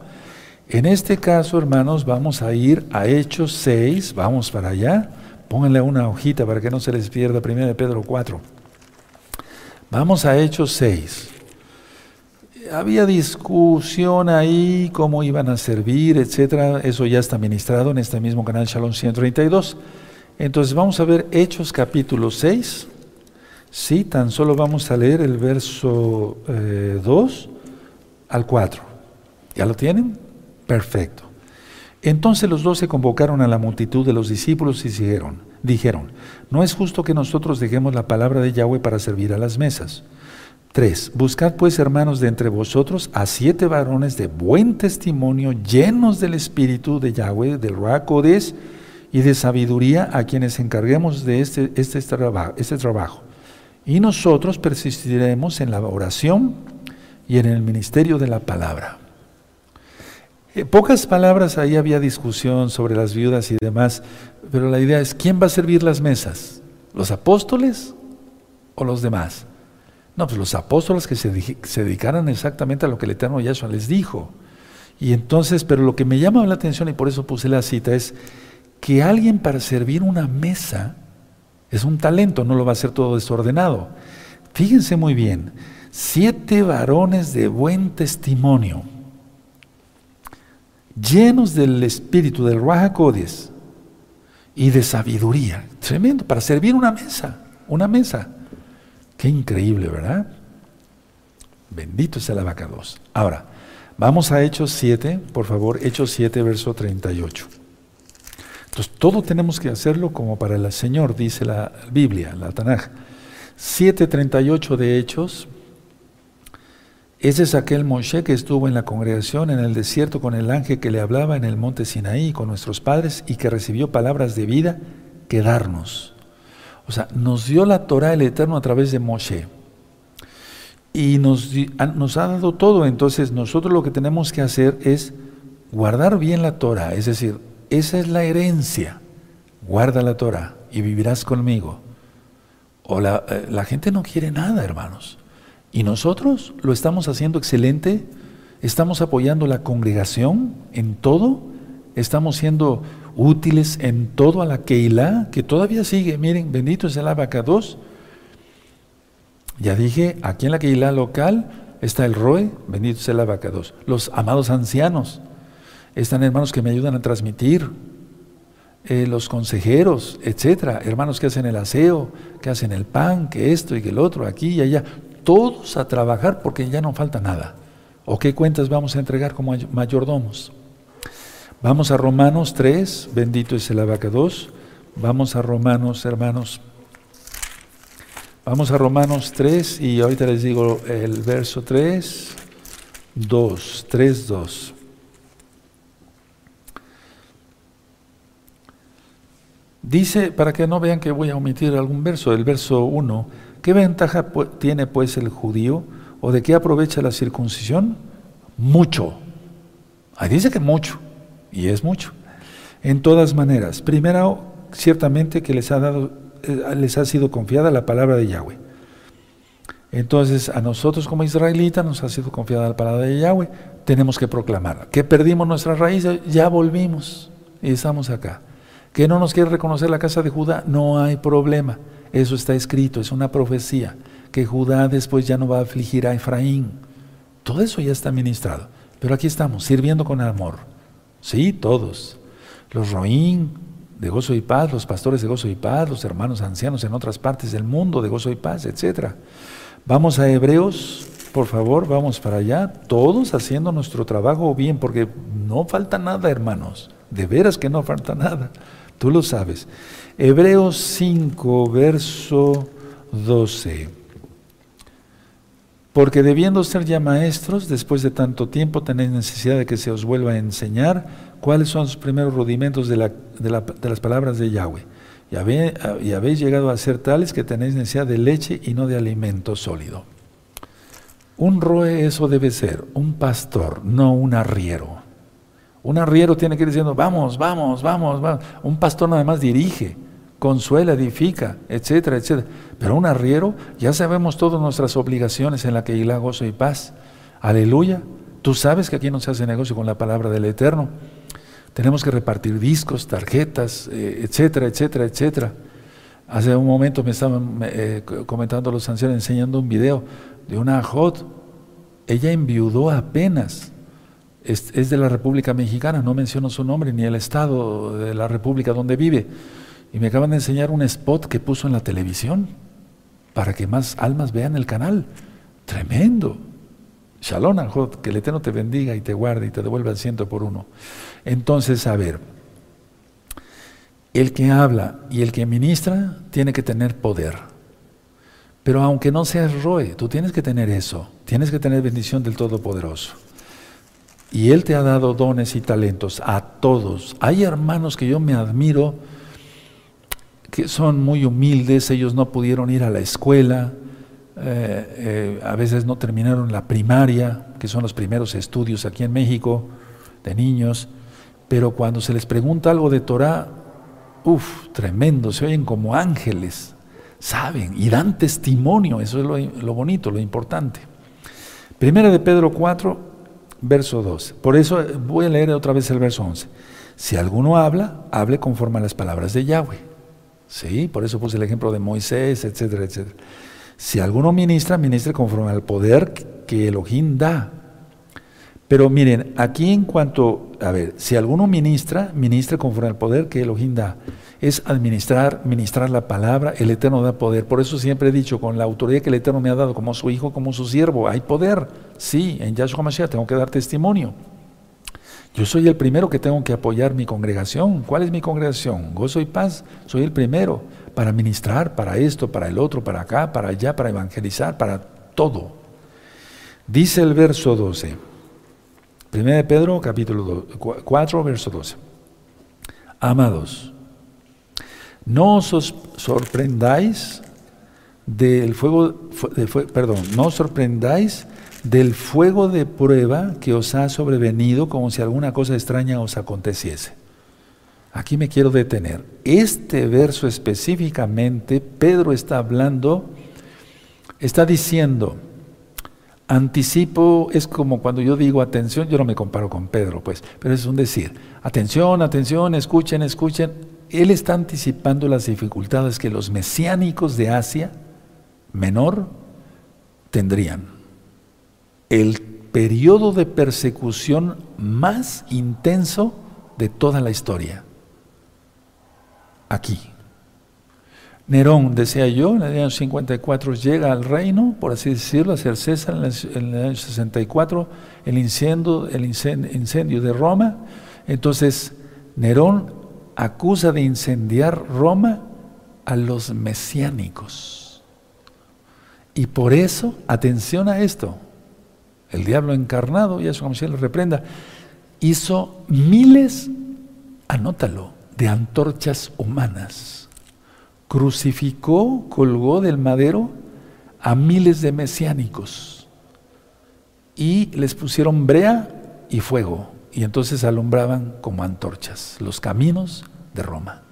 En este caso, hermanos, vamos a ir a Hechos 6, vamos para allá. Pónganle una hojita para que no se les pierda, 1 de Pedro 4. Vamos a Hechos 6. Había discusión ahí, cómo iban a servir, etcétera. Eso ya está ministrado en este mismo canal Shalom 132. Entonces vamos a ver Hechos capítulo 6. Sí, tan solo vamos a leer el verso 2 eh, al 4. ¿Ya lo tienen? Perfecto. Entonces los dos se convocaron a la multitud de los discípulos y dijeron, dijeron, no es justo que nosotros dejemos la palabra de Yahweh para servir a las mesas. 3. Buscad pues, hermanos, de entre vosotros a siete varones de buen testimonio, llenos del Espíritu de Yahweh, del Ruacodes y de sabiduría, a quienes encarguemos de este, este, este trabajo. Y nosotros persistiremos en la oración y en el ministerio de la palabra. En pocas palabras, ahí había discusión sobre las viudas y demás, pero la idea es, ¿quién va a servir las mesas? ¿Los apóstoles o los demás? No, pues los apóstoles que se, se dedicaran exactamente a lo que el Eterno Yahshua les dijo. Y entonces, pero lo que me llama la atención y por eso puse la cita es que alguien para servir una mesa es un talento, no lo va a hacer todo desordenado. Fíjense muy bien, siete varones de buen testimonio, llenos del espíritu del Raja y de sabiduría. Tremendo, para servir una mesa, una mesa. Qué increíble, ¿verdad? Bendito sea la vaca 2. Ahora, vamos a Hechos 7, por favor, Hechos 7, verso 38. Entonces, todo tenemos que hacerlo como para el Señor, dice la Biblia, la Tanaj. 7.38 de Hechos. Ese es aquel Moshe que estuvo en la congregación en el desierto con el ángel que le hablaba en el monte Sinaí con nuestros padres y que recibió palabras de vida que darnos. O sea, nos dio la Torah el Eterno a través de Moshe. Y nos, ha dado todo. Entonces nosotros lo que tenemos que hacer es guardar bien la Torah. Es decir, esa es la herencia. Guarda la Torah y vivirás conmigo. O eh, la gente no quiere nada, hermanos. Y nosotros lo estamos haciendo excelente. Estamos apoyando la congregación en todo. Estamos siendo útiles en todo a la Keilah, que todavía sigue. Miren, bendito es el abacados. Ya dije, aquí en la Keilah local está el Roe, bendito es el abacados. Los amados ancianos, están hermanos que me ayudan a transmitir, eh, los consejeros, etcétera, hermanos que hacen el aseo, que hacen el pan, que esto y que el otro, aquí y allá, todos a trabajar porque ya no falta nada. ¿O qué cuentas vamos a entregar como mayordomos? Vamos a Romanos 3, bendito es el abacados. Vamos a Romanos, hermanos. Vamos a Romanos 3 y ahorita les digo el verso 3, 2, 3, 2. Dice, para que no vean que voy a omitir algún verso, el verso 1, ¿qué ventaja tiene pues el judío o de qué aprovecha la circuncisión? Mucho. Ahí dice que mucho y es mucho. En todas maneras, primero, ciertamente que les ha dado, eh, les ha sido confiada la palabra de Yahweh. Entonces, a nosotros como israelitas nos ha sido confiada la palabra de Yahweh, tenemos que proclamarla. Que perdimos nuestras raíces, ya volvimos y estamos acá. Que no nos quiere reconocer la casa de Judá, no hay problema. Eso está escrito, es una profecía. Que Judá después ya no va a afligir a Efraín. Todo eso ya está ministrado. Pero aquí estamos, sirviendo con amor. Sí, todos. Los roín de gozo y paz, los pastores de gozo y paz, los hermanos ancianos en otras partes del mundo de gozo y paz, etc. Vamos a Hebreos, por favor, vamos para allá, todos haciendo nuestro trabajo bien, porque no falta nada, hermanos. De veras que no falta nada. Tú lo sabes. Hebreos 5, verso 12. Porque debiendo ser ya maestros, después de tanto tiempo tenéis necesidad de que se os vuelva a enseñar cuáles son los primeros rudimentos de, las palabras de Yahweh. Y, y habéis llegado a ser tales que tenéis necesidad de leche y no de alimento sólido. Un roe eso debe ser, un pastor, no un arriero. Un arriero tiene que ir diciendo, vamos, vamos, vamos, vamos. Un pastor nada más dirige consuela, edifica, etcétera, etcétera. Pero un arriero, ya sabemos todas nuestras obligaciones en la que hila gozo y paz. Aleluya. Tú sabes que aquí no se hace negocio con la palabra del Eterno. Tenemos que repartir discos, tarjetas, eh, etcétera, etcétera, etcétera. Hace un momento me estaban eh, comentando los ancianos, enseñando un video de una ajot. Ella enviudó apenas. Es, es de la República Mexicana, no menciono su nombre ni el estado de la República donde vive y me acaban de enseñar un spot que puso en la televisión para que más almas vean el canal. Tremendo. Shalom, que el Eterno te bendiga y te guarde y te devuelva el ciento por uno. Entonces, a ver, el que habla y el que ministra tiene que tener poder. Pero aunque no seas Roe, tú tienes que tener eso, tienes que tener bendición del Todopoderoso. Y Él te ha dado dones y talentos a todos. Hay hermanos que yo me admiro, que son muy humildes, ellos no pudieron ir a la escuela, eh, eh, a veces no terminaron la primaria, que son los primeros estudios aquí en México de niños, pero cuando se les pregunta algo de Torah, uff, tremendo, se oyen como ángeles, saben y dan testimonio, eso es lo, lo bonito, lo importante. Primera de Pedro 4, verso 12. Por eso voy a leer otra vez el verso 11. Si alguno habla, hable conforme a las palabras de Yahweh. Sí, por eso puse el ejemplo de Moisés, etcétera, etcétera. Si alguno ministra, ministre conforme al poder que Elohim da. Pero miren, aquí en cuanto, a ver, si alguno ministra, ministre conforme al poder que Elohim da. Es administrar, ministrar la palabra, el Eterno da poder. Por eso siempre he dicho, con la autoridad que el Eterno me ha dado como su hijo, como su siervo, hay poder. Sí, en Yahshua Mashiach tengo que dar testimonio. Yo soy el primero que tengo que apoyar mi congregación. ¿Cuál es mi congregación? Gozo y paz. Soy el primero para ministrar, para esto, para el otro, para acá, para allá, para evangelizar, para todo. Dice el verso 12. 1 de Pedro, capítulo 4, verso 12. Amados, no os sorprendáis del fuego, perdón, no os sorprendáis del fuego de prueba que os ha sobrevenido como si alguna cosa extraña os aconteciese. Aquí me quiero detener. Este verso específicamente, Pedro está hablando, está diciendo, anticipo, es como cuando yo digo atención, yo no me comparo con Pedro, pues, pero es un decir, atención, atención, escuchen, escuchen. Él está anticipando las dificultades que los mesiánicos de Asia menor tendrían. El periodo de persecución más intenso de toda la historia aquí. Nerón, decía yo, en el año 54 llega al reino, por así decirlo, a ser César en el año 64, el incendio, el incendio de Roma. Entonces, Nerón acusa de incendiar Roma a los mesiánicos. Y por eso, atención a esto, el diablo encarnado, y eso como si lo reprenda, hizo miles, anótalo, de antorchas humanas. Crucificó, colgó del madero a miles de mesiánicos y les pusieron brea y fuego y entonces alumbraban como antorchas los caminos de Roma.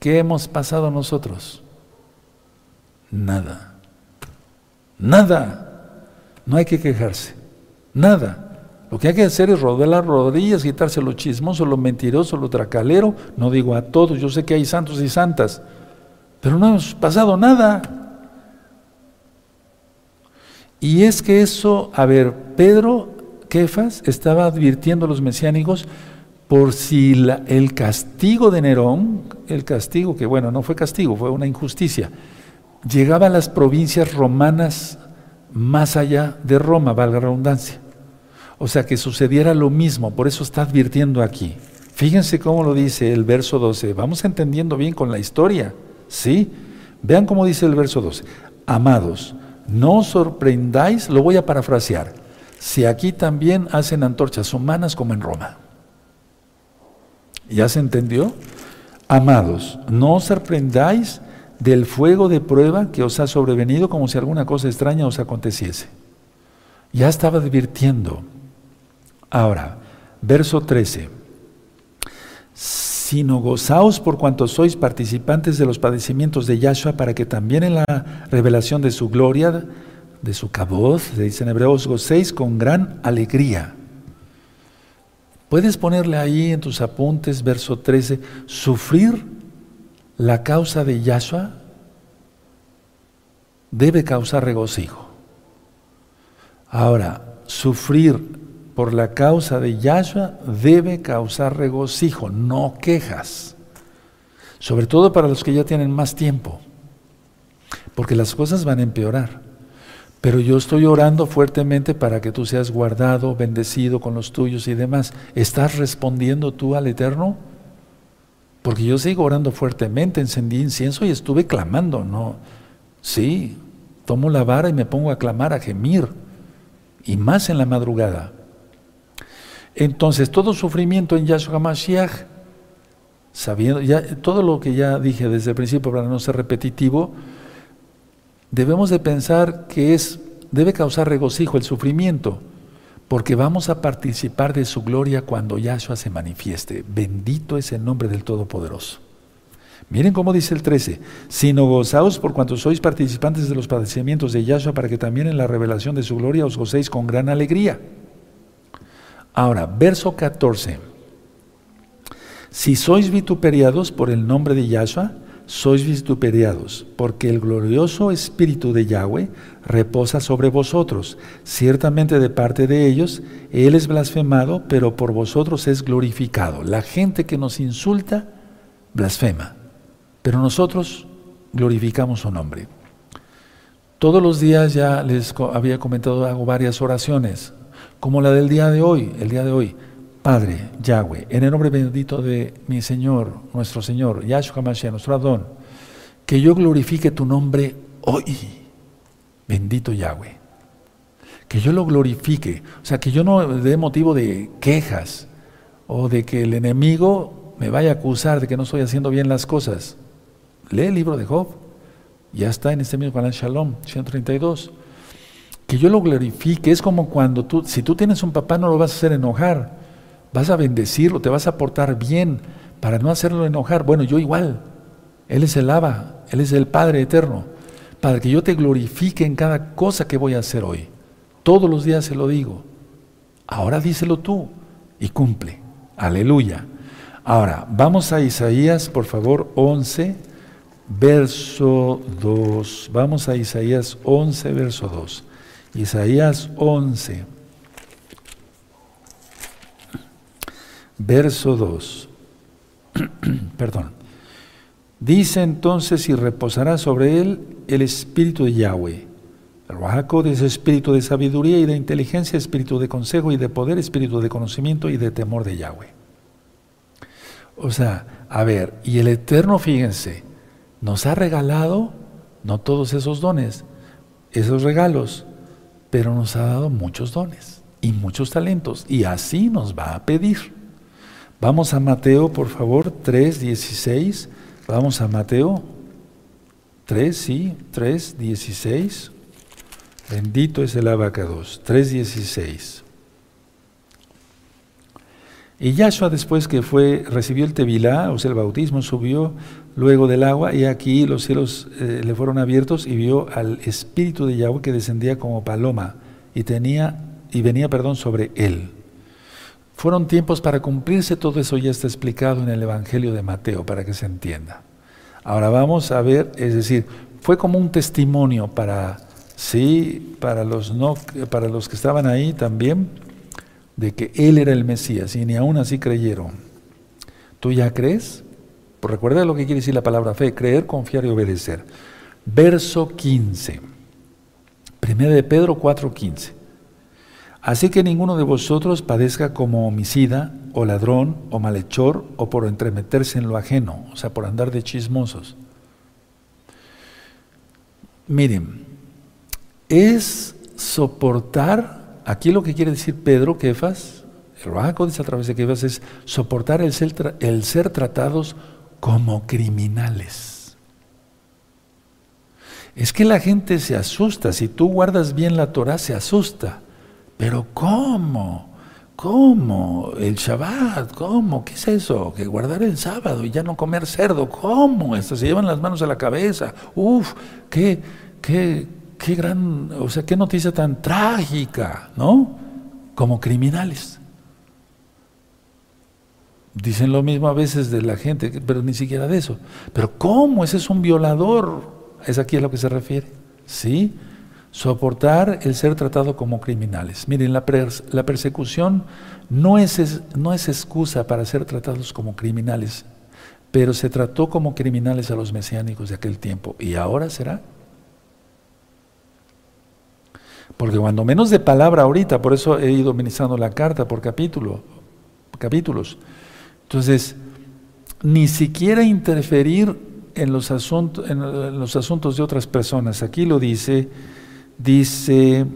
¿Qué hemos pasado nosotros? Nada. Nada. No hay que quejarse. Nada. Lo que hay que hacer es rodar las rodillas, quitarse lo chismoso, lo mentiroso, lo tracalero. No digo a todos, yo sé que hay santos y santas, pero no hemos pasado nada. Y es que eso, a ver, Pedro Kefas estaba advirtiendo a los mesiánicos por si el castigo de Nerón, el castigo que bueno, no fue castigo, fue una injusticia, llegaba a las provincias romanas más allá de Roma, valga la redundancia. O sea, que sucediera lo mismo, por eso está advirtiendo aquí. Fíjense cómo lo dice el verso 12. Vamos entendiendo bien con la historia, ¿sí? Vean cómo dice el verso 12. Amados, no os sorprendáis, lo voy a parafrasear, si aquí también hacen antorchas humanas como en Roma. ¿Ya se entendió? Amados, no os sorprendáis del fuego de prueba que os ha sobrevenido como si alguna cosa extraña os aconteciese. Ya estaba advirtiendo Ahora, verso 13. Sino gozaos por cuanto sois participantes de los padecimientos de Yahshua, para que también en la revelación de su gloria, de su caboz, se dice en Hebreos, gocéis con gran alegría. Puedes ponerle ahí en tus apuntes, verso 13, sufrir la causa de Yahshua debe causar regocijo. Ahora, sufrir por la causa de Yahshua debe causar regocijo, no quejas. Sobre todo para los que ya tienen más tiempo, porque las cosas van a empeorar. Pero yo estoy orando fuertemente para que tú seas guardado, bendecido con los tuyos y demás. ¿Estás respondiendo tú al Eterno? Porque yo sigo orando fuertemente, encendí incienso y estuve clamando, no, Sí, tomo la vara y me pongo a clamar, a gemir, y más en la madrugada. Entonces, todo sufrimiento en Yahshua Mashiach, sabiendo, ya, todo lo que ya dije desde el principio para no ser repetitivo, debemos de pensar que es, debe causar regocijo el sufrimiento, porque vamos a participar de su gloria cuando Yahshua se manifieste. Bendito es el nombre del Todopoderoso. Miren cómo dice el 13, sino gozaos por cuanto sois participantes de los padecimientos de Yahshua para que también en la revelación de su gloria os gocéis con gran alegría. Ahora, verso 14. Si sois vituperiados por el nombre de Yahshua, sois vituperiados, porque el glorioso Espíritu de Yahweh reposa sobre vosotros. Ciertamente de parte de ellos, Él es blasfemado, pero por vosotros es glorificado. La gente que nos insulta, blasfema, pero nosotros glorificamos su nombre. Todos los días ya les había comentado, hago varias oraciones como la del día de hoy, el día de hoy. Padre, Yahweh, en el nombre bendito de mi Señor, nuestro Señor, Yahshua Mashiach, nuestro Adón, que yo glorifique tu nombre hoy. Bendito Yahweh. Que yo lo glorifique. O sea, que yo no dé motivo de quejas o de que el enemigo me vaya a acusar de que no estoy haciendo bien las cosas. Lee el libro de Job. Ya está en este mismo canal Shalom, 132 que yo lo glorifique. Es como cuando tú, si tú tienes un papá, no lo vas a hacer enojar, vas a bendecirlo, te vas a portar bien para no hacerlo enojar. Bueno, yo igual. Él es el Abba, Él es el Padre eterno, para que yo te glorifique en cada cosa que voy a hacer hoy. Todos los días se lo digo. Ahora díselo tú y cumple. Aleluya. Ahora, vamos a Isaías, por favor, 11, verso 2. Vamos a Isaías 11, verso 2. Isaías 11, verso 2. Perdón. Dice entonces y reposará sobre él el espíritu de Yahweh. El Rahaco es espíritu de sabiduría y de inteligencia, espíritu de consejo y de poder, espíritu de conocimiento y de temor de Yahweh. O sea, a ver, y el Eterno, fíjense, nos ha regalado no todos esos dones, esos regalos, pero nos ha dado muchos dones y muchos talentos y así nos va a pedir. Vamos a Mateo, por favor, 3.16. Vamos a Mateo 3, sí, 3.16. Bendito es el abacados. 3.16. Y Yahshua después que fue, recibió el tevilá, o sea, el bautismo, subió luego del agua y aquí los cielos eh, le fueron abiertos y vio al Espíritu de Yahweh que descendía como paloma y, tenía, y venía perdón, sobre él. Fueron tiempos para cumplirse, todo eso ya está explicado en el Evangelio de Mateo, para que se entienda. Ahora vamos a ver, es decir, fue como un testimonio para, sí, para los, no, para los que estaban ahí también, de que Él era el Mesías y ni aún así creyeron. ¿Tú ya crees? Pues recuerda lo que quiere decir la palabra fe, creer, confiar y obedecer. Verso 15. Primera de Pedro 4:15. Así que ninguno de vosotros padezca como homicida o ladrón o malhechor o por entremeterse en lo ajeno, o sea, por andar de chismosos. Miren, es soportar aquí lo que quiere decir Pedro, Kefas, el Rahaco dice a través de Kefas, es soportar el ser, el ser tratados como criminales. Es que la gente se asusta, si tú guardas bien la Torah se asusta, pero ¿cómo? ¿Cómo? El Shabbat, ¿cómo? ¿Qué es eso? Que guardar el sábado y ya no comer cerdo, ¿cómo? Se llevan las manos a la cabeza. Uf, qué, qué, qué gran, o sea, qué noticia tan trágica, ¿no? Como criminales. Dicen lo mismo a veces de la gente, pero ni siquiera de eso. Pero ¿cómo? Ese es un violador. Es aquí a lo que se refiere. ¿Sí? Soportar el ser tratado como criminales. Miren, la, persecución no es, no es excusa para ser tratados como criminales, pero se trató como criminales a los mesiánicos de aquel tiempo. ¿Y ahora será? Porque cuando menos de palabra ahorita, por eso he ido ministrando la carta por capítulo, capítulos. Entonces, ni siquiera interferir en los, asuntos, en los asuntos de otras personas. Aquí lo dice, dice,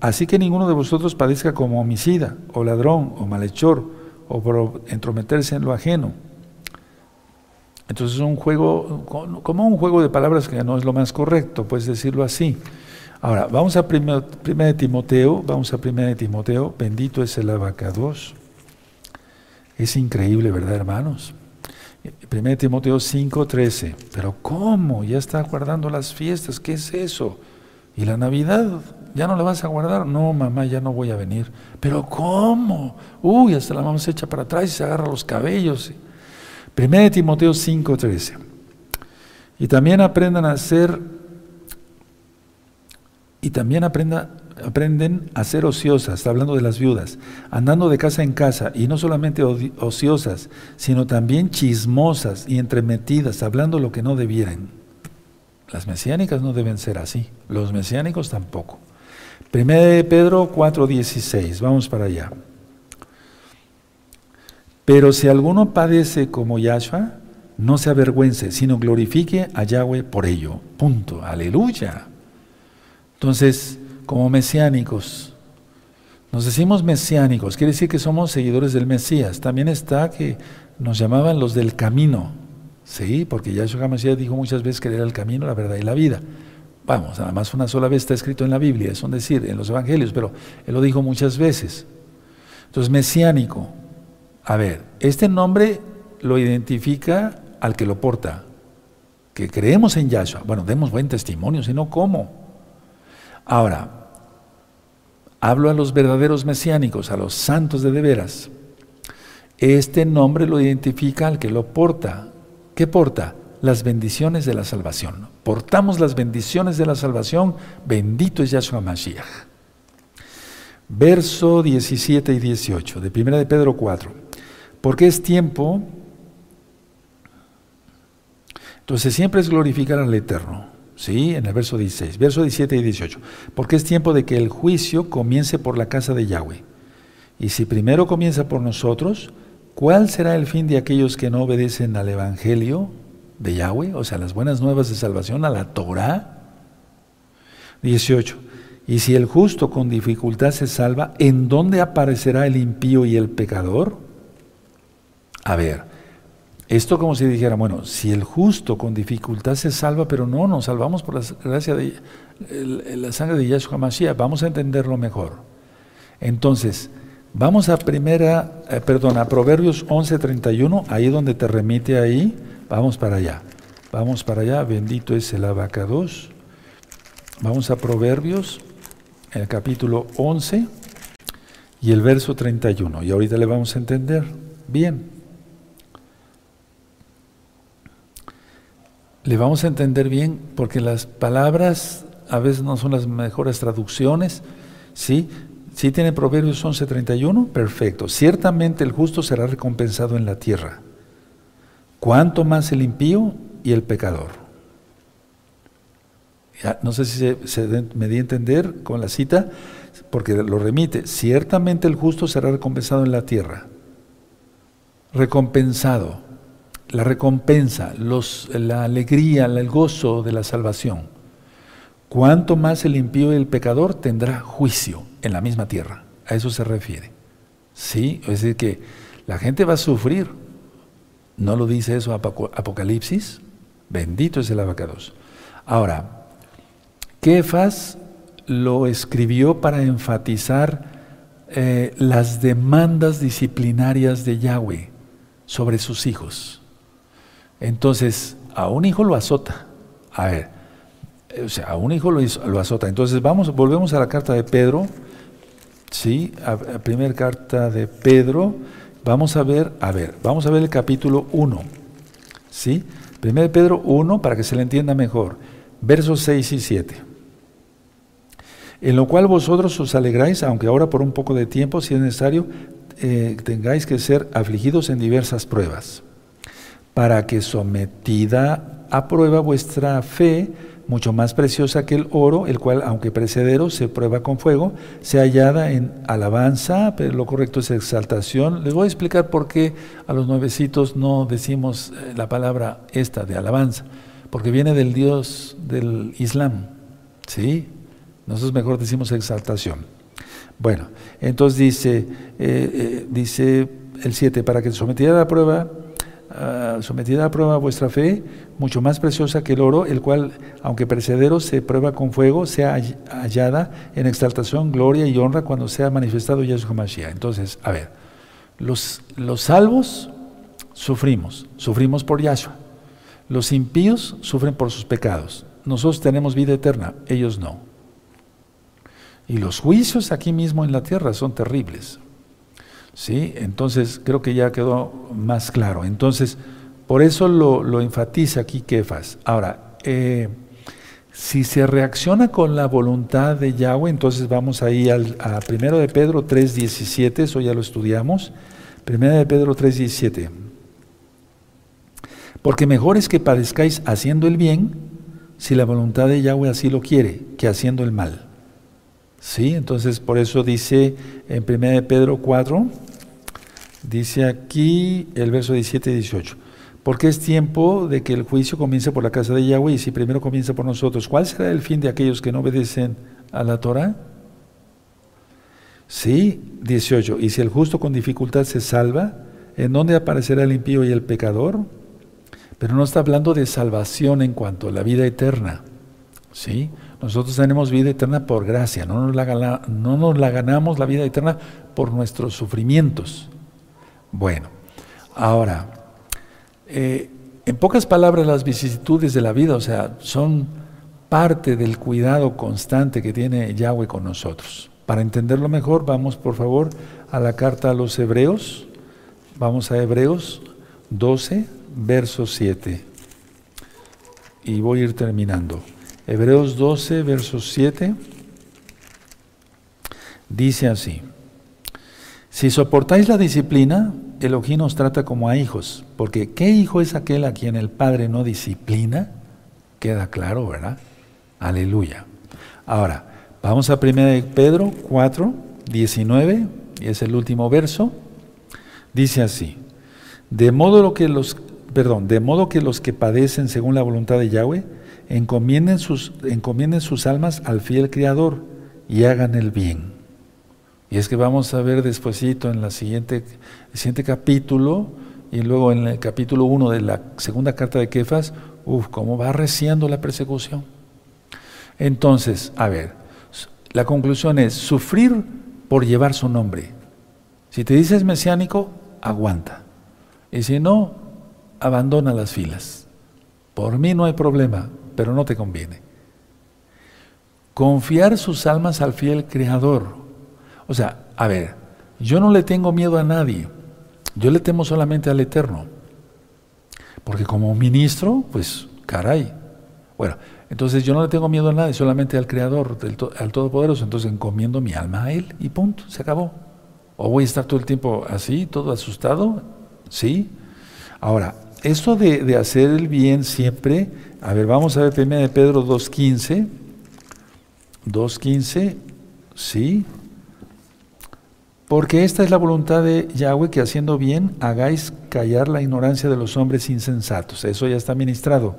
así que ninguno de vosotros padezca como homicida, o ladrón, o malhechor, o por entrometerse en lo ajeno. Entonces es un juego, como un juego de palabras que no es lo más correcto, puedes decirlo así. Ahora, vamos a 1 de Timoteo, vamos a 1 de Timoteo, bendito es el abacados. Es increíble, ¿verdad, hermanos? 1 Timoteo 5:13. Pero ¿cómo? Ya está guardando las fiestas, ¿qué es eso? ¿Y la Navidad? ¿Ya no la vas a guardar? No, mamá, ya no voy a venir. ¿Pero cómo? Uy, hasta la mamá se echa para atrás y se agarra los cabellos. 1 Timoteo 5:13. Y también aprendan a ser, y también aprenden a ser ociosas, está hablando de las viudas, andando de casa en casa, y no solamente ociosas, sino también chismosas y entremetidas, hablando lo que no debieran. Las mesiánicas no deben ser así, los mesiánicos tampoco. Primera de Pedro 4:16, vamos para allá. Pero si alguno padece como Yahshua, no se avergüence, sino glorifique a Yahweh por ello. Punto. Aleluya. Entonces, como mesiánicos. Nos decimos mesiánicos, quiere decir que somos seguidores del Mesías. También está que nos llamaban los del camino. Sí, porque Yahshua Mesías dijo muchas veces que era el camino, la verdad y la vida. Vamos, nada más una sola vez está escrito en la Biblia, es un decir, en los evangelios, pero él lo dijo muchas veces. Entonces, mesiánico. A ver, este nombre lo identifica al que lo porta, que creemos en Yahshua. Bueno, demos buen testimonio, si no, ¿cómo? Ahora, Hablo a los verdaderos mesiánicos, a los santos de de veras. Este nombre lo identifica al que lo porta. ¿Qué porta? Las bendiciones de la salvación. Portamos las bendiciones de la salvación. Bendito es Yahshua Mashiach. Verso 17 y 18 de 1 de Pedro 4. Porque es tiempo. Entonces siempre es glorificar al Eterno. ¿sí? En el verso 16, verso 17 y 18. Porque es tiempo de que el juicio comience por la casa de Yahweh. Y si primero comienza por nosotros, ¿cuál será el fin de aquellos que no obedecen al Evangelio de Yahweh? O sea, las buenas nuevas de salvación, a la Torah. 18. Y si el justo con dificultad se salva, ¿en dónde aparecerá el impío y el pecador? A ver, esto como si dijera, bueno, si el justo con dificultad se salva, pero no, nos salvamos por la gracia de la sangre de Yahshua Mashiach, vamos a entenderlo mejor. Entonces, vamos a primera, eh, perdón, a Proverbios 11:31, ahí donde te remite ahí, vamos para allá. Vamos para allá, bendito es el abacados. Vamos a Proverbios, el capítulo 11 y el verso 31, y ahorita le vamos a entender bien. le vamos a entender bien porque las palabras a veces no son las mejores traducciones, ¿sí? ¿Sí tiene Proverbios 11:31? Perfecto. Ciertamente el justo será recompensado en la tierra. ¿Cuánto más el impío y el pecador? no sé si se, me di a entender con la cita, porque lo remite. Ciertamente el justo será recompensado en la tierra. Recompensado la recompensa, la alegría, el gozo de la salvación. Cuanto más el impío y el pecador tendrá juicio en la misma tierra. A eso se refiere. Sí, es decir, que la gente va a sufrir. ¿No lo dice eso Apocalipsis? Bendito es el abacados. Ahora, Kefas lo escribió para enfatizar eh, las demandas disciplinarias de Yahweh sobre sus hijos. Entonces, a un hijo lo azota. A ver, o sea, a un hijo lo, lo azota. Entonces, vamos, volvemos a la carta de Pedro. Sí, primera carta de Pedro. Vamos a ver, a ver, vamos a ver el capítulo 1. ¿Sí? Primero de Pedro 1, para que se le entienda mejor. Versos 6 y 7. En lo cual vosotros os alegráis, aunque ahora por un poco de tiempo, si es necesario, eh, tengáis que ser afligidos en diversas pruebas para que sometida a prueba vuestra fe, mucho más preciosa que el oro, el cual, aunque precedero, se prueba con fuego, se hallada en alabanza, pero lo correcto es exaltación. Les voy a explicar por qué a los nuevecitos no decimos eh, la palabra esta de alabanza, porque viene del Dios del Islam, ¿sí? Nosotros mejor decimos exaltación. Bueno, entonces dice, eh, eh, dice el 7, para que sometida a la prueba, sometida a prueba vuestra fe, mucho más preciosa que el oro, el cual, aunque precedero, se prueba con fuego, sea hallada en exaltación, gloria y honra cuando sea manifestado Yahshua Mashiach. Entonces, a ver, los, los salvos sufrimos, sufrimos por Yahshua. Los impíos sufren por sus pecados. Nosotros tenemos vida eterna, ellos no. Y los juicios aquí mismo en la tierra son terribles. ¿Sí? Entonces, creo que ya quedó más claro. Entonces, por eso lo, enfatiza aquí Kefas. Ahora, eh, si se reacciona con la voluntad de Yahweh, entonces vamos ahí al, a primero de Pedro 3.17, eso ya lo estudiamos. Primero de Pedro 3.17. Porque mejor es que padezcáis haciendo el bien, si la voluntad de Yahweh así lo quiere, que haciendo el mal. ¿Sí? Entonces, por eso dice en 1 Pedro 4, dice aquí el verso 17 y 18, porque es tiempo de que el juicio comience por la casa de Yahweh y si primero comienza por nosotros, ¿cuál será el fin de aquellos que no obedecen a la Torah? Sí, 18, y si el justo con dificultad se salva, ¿en dónde aparecerá el impío y el pecador? Pero no está hablando de salvación en cuanto a la vida eterna. ¿Sí? Nosotros tenemos vida eterna por gracia, no nos la, ganamos la vida eterna por nuestros sufrimientos. Bueno, ahora, eh, en pocas palabras las vicisitudes de la vida, o sea, son parte del cuidado constante que tiene Yahweh con nosotros. Para entenderlo mejor, vamos por favor a la carta a los Hebreos, vamos a Hebreos 12, verso 7, y voy a ir terminando. Hebreos 12, verso 7, dice así, si soportáis la disciplina, Elohim os trata como a hijos, porque ¿qué hijo es aquel a quien el Padre no disciplina? Queda claro, ¿verdad? Aleluya. Ahora, vamos a 1 Pedro 4, 19, y es el último verso. Dice así, de modo que los, perdón, de modo que los que padecen según la voluntad de Yahweh, encomienden sus, encomienden sus almas al fiel Creador y hagan el bien. Y es que vamos a ver despuesito en siguiente, el siguiente capítulo y luego en el capítulo 1 de la segunda carta de Kefas, uff, cómo va reciendo la persecución. Entonces, a ver, la conclusión es sufrir por llevar su nombre. Si te dices mesiánico, aguanta. Y si no, abandona las filas. Por mí no hay problema pero no te conviene. Confiar sus almas al fiel Creador. O sea, a ver, yo no le tengo miedo a nadie, yo le temo solamente al Eterno. Porque como ministro, pues, caray. Bueno, entonces yo no le tengo miedo a nadie, solamente al Creador, al Todopoderoso. Entonces encomiendo mi alma a Él y punto, se acabó. ¿O voy a estar todo el tiempo así, todo asustado? Sí. Ahora, esto de, de hacer el bien siempre a ver, vamos a ver 1 de Pedro 2.15. 2.15, sí. Porque esta es la voluntad de Yahweh que haciendo bien hagáis callar la ignorancia de los hombres insensatos. Eso ya está ministrado.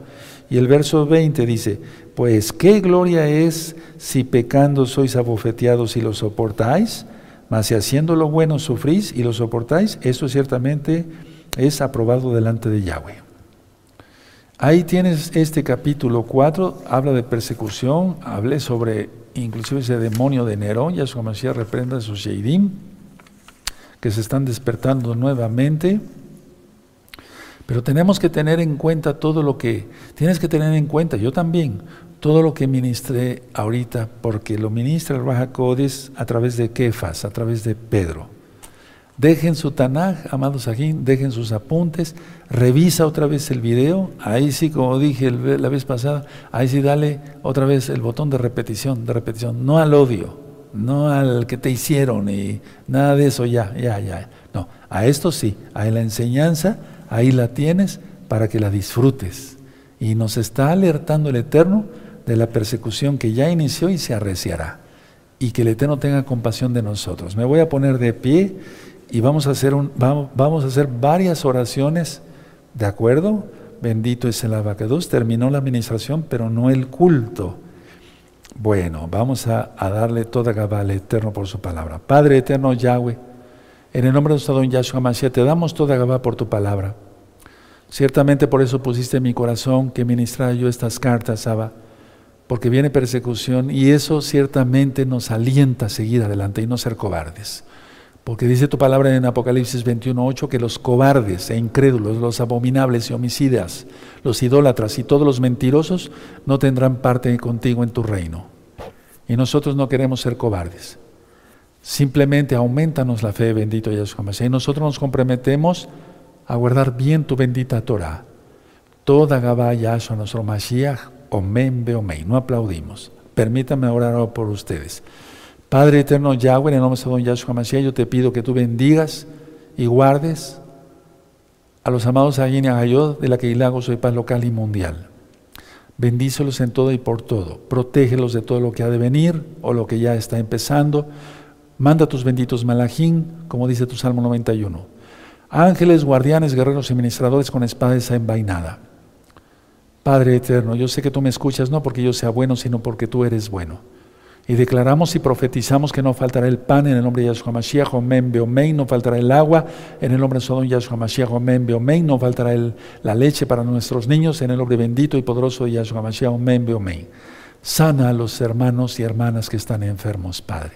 Y el verso 20 dice, pues qué gloria es si pecando sois abofeteados y lo soportáis, mas si haciendo lo bueno sufrís y lo soportáis, eso ciertamente es aprobado delante de Yahweh. Ahí tienes este capítulo 4, habla de persecución, hablé sobre inclusive ese demonio de Nerón, Yahshua Mashiach reprenda a sus Sheidim, que se están despertando nuevamente. Pero tenemos que tener en cuenta todo lo que, tienes que tener en cuenta, yo también, todo lo que ministré ahorita, porque lo ministra el Raja a través de Kefas, a través de Pedro. Dejen su Tanaj, amados aquí, dejen sus apuntes, revisa otra vez el video, ahí sí, como dije la vez pasada, ahí sí dale otra vez el botón de repetición, de repetición, no al odio, no al que te hicieron y nada de eso, ya, ya, ya. No, a esto sí, a la enseñanza, ahí la tienes para que la disfrutes. Y nos está alertando el Eterno de la persecución que ya inició y se arreciará. Y que el Eterno tenga compasión de nosotros. Me voy a poner de pie y vamos a hacer, un, vamos, a hacer varias oraciones, ¿de acuerdo? Bendito es el abacados. Terminó la administración, pero no el culto. Bueno, vamos a, darle toda Gabá al Eterno por su palabra. Padre Eterno Yahweh, en el nombre de nuestro don Yahshua Mashiach, te damos toda Gabá por tu palabra. Ciertamente por eso pusiste en mi corazón que ministrara yo estas cartas, Abba, porque viene persecución y eso ciertamente nos alienta a seguir adelante y no ser cobardes. Porque dice tu palabra en Apocalipsis 21.8 que los cobardes e incrédulos, los abominables y homicidas, los idólatras y todos los mentirosos no tendrán parte contigo en tu reino. Y nosotros no queremos ser cobardes. Simplemente aumentanos la fe, bendito Yahshua Mashiach. Y nosotros nos comprometemos a guardar bien tu bendita Torah. Toda Gabá Yahshua nuestro Mashiach, Omen Beomei. No aplaudimos. Permítame orar por ustedes. Padre eterno Yahweh, en el nombre de don Yahshua Mashiach, yo te pido que tú bendigas y guardes a los amados Ayin y Agayod de la Keilago Soy Paz local y mundial. Bendícelos en todo y por todo. Protégelos de todo lo que ha de venir o lo que ya está empezando. Manda tus benditos malajín, como dice tu Salmo 91. Ángeles, guardianes, guerreros y ministradores con espada envainada. Padre eterno, yo sé que tú me escuchas no porque yo sea bueno, sino porque tú eres bueno. Y declaramos y profetizamos que no faltará el pan en el nombre de Yahshua Mashiach, Omen Beomein, no faltará el agua en el nombre de Sodom Yahshua Mashiach, Omen Beomein, no faltará la leche para nuestros niños en el nombre bendito y poderoso de Yahshua Mashiach, Omen Beomein. Sana a los hermanos y hermanas que están enfermos, Padre.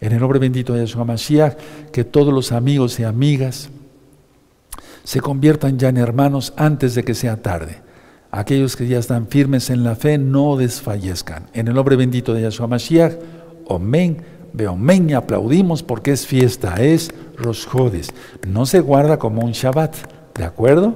En el nombre bendito de Yahshua Mashiach, que todos los amigos y amigas se conviertan ya en hermanos antes de que sea tarde aquellos que ya están firmes en la fe no desfallezcan. En el nombre bendito de Yahshua Mashiach, Omen, Beomen, y aplaudimos porque es fiesta, es Rosh No se guarda como un Shabbat, ¿de acuerdo?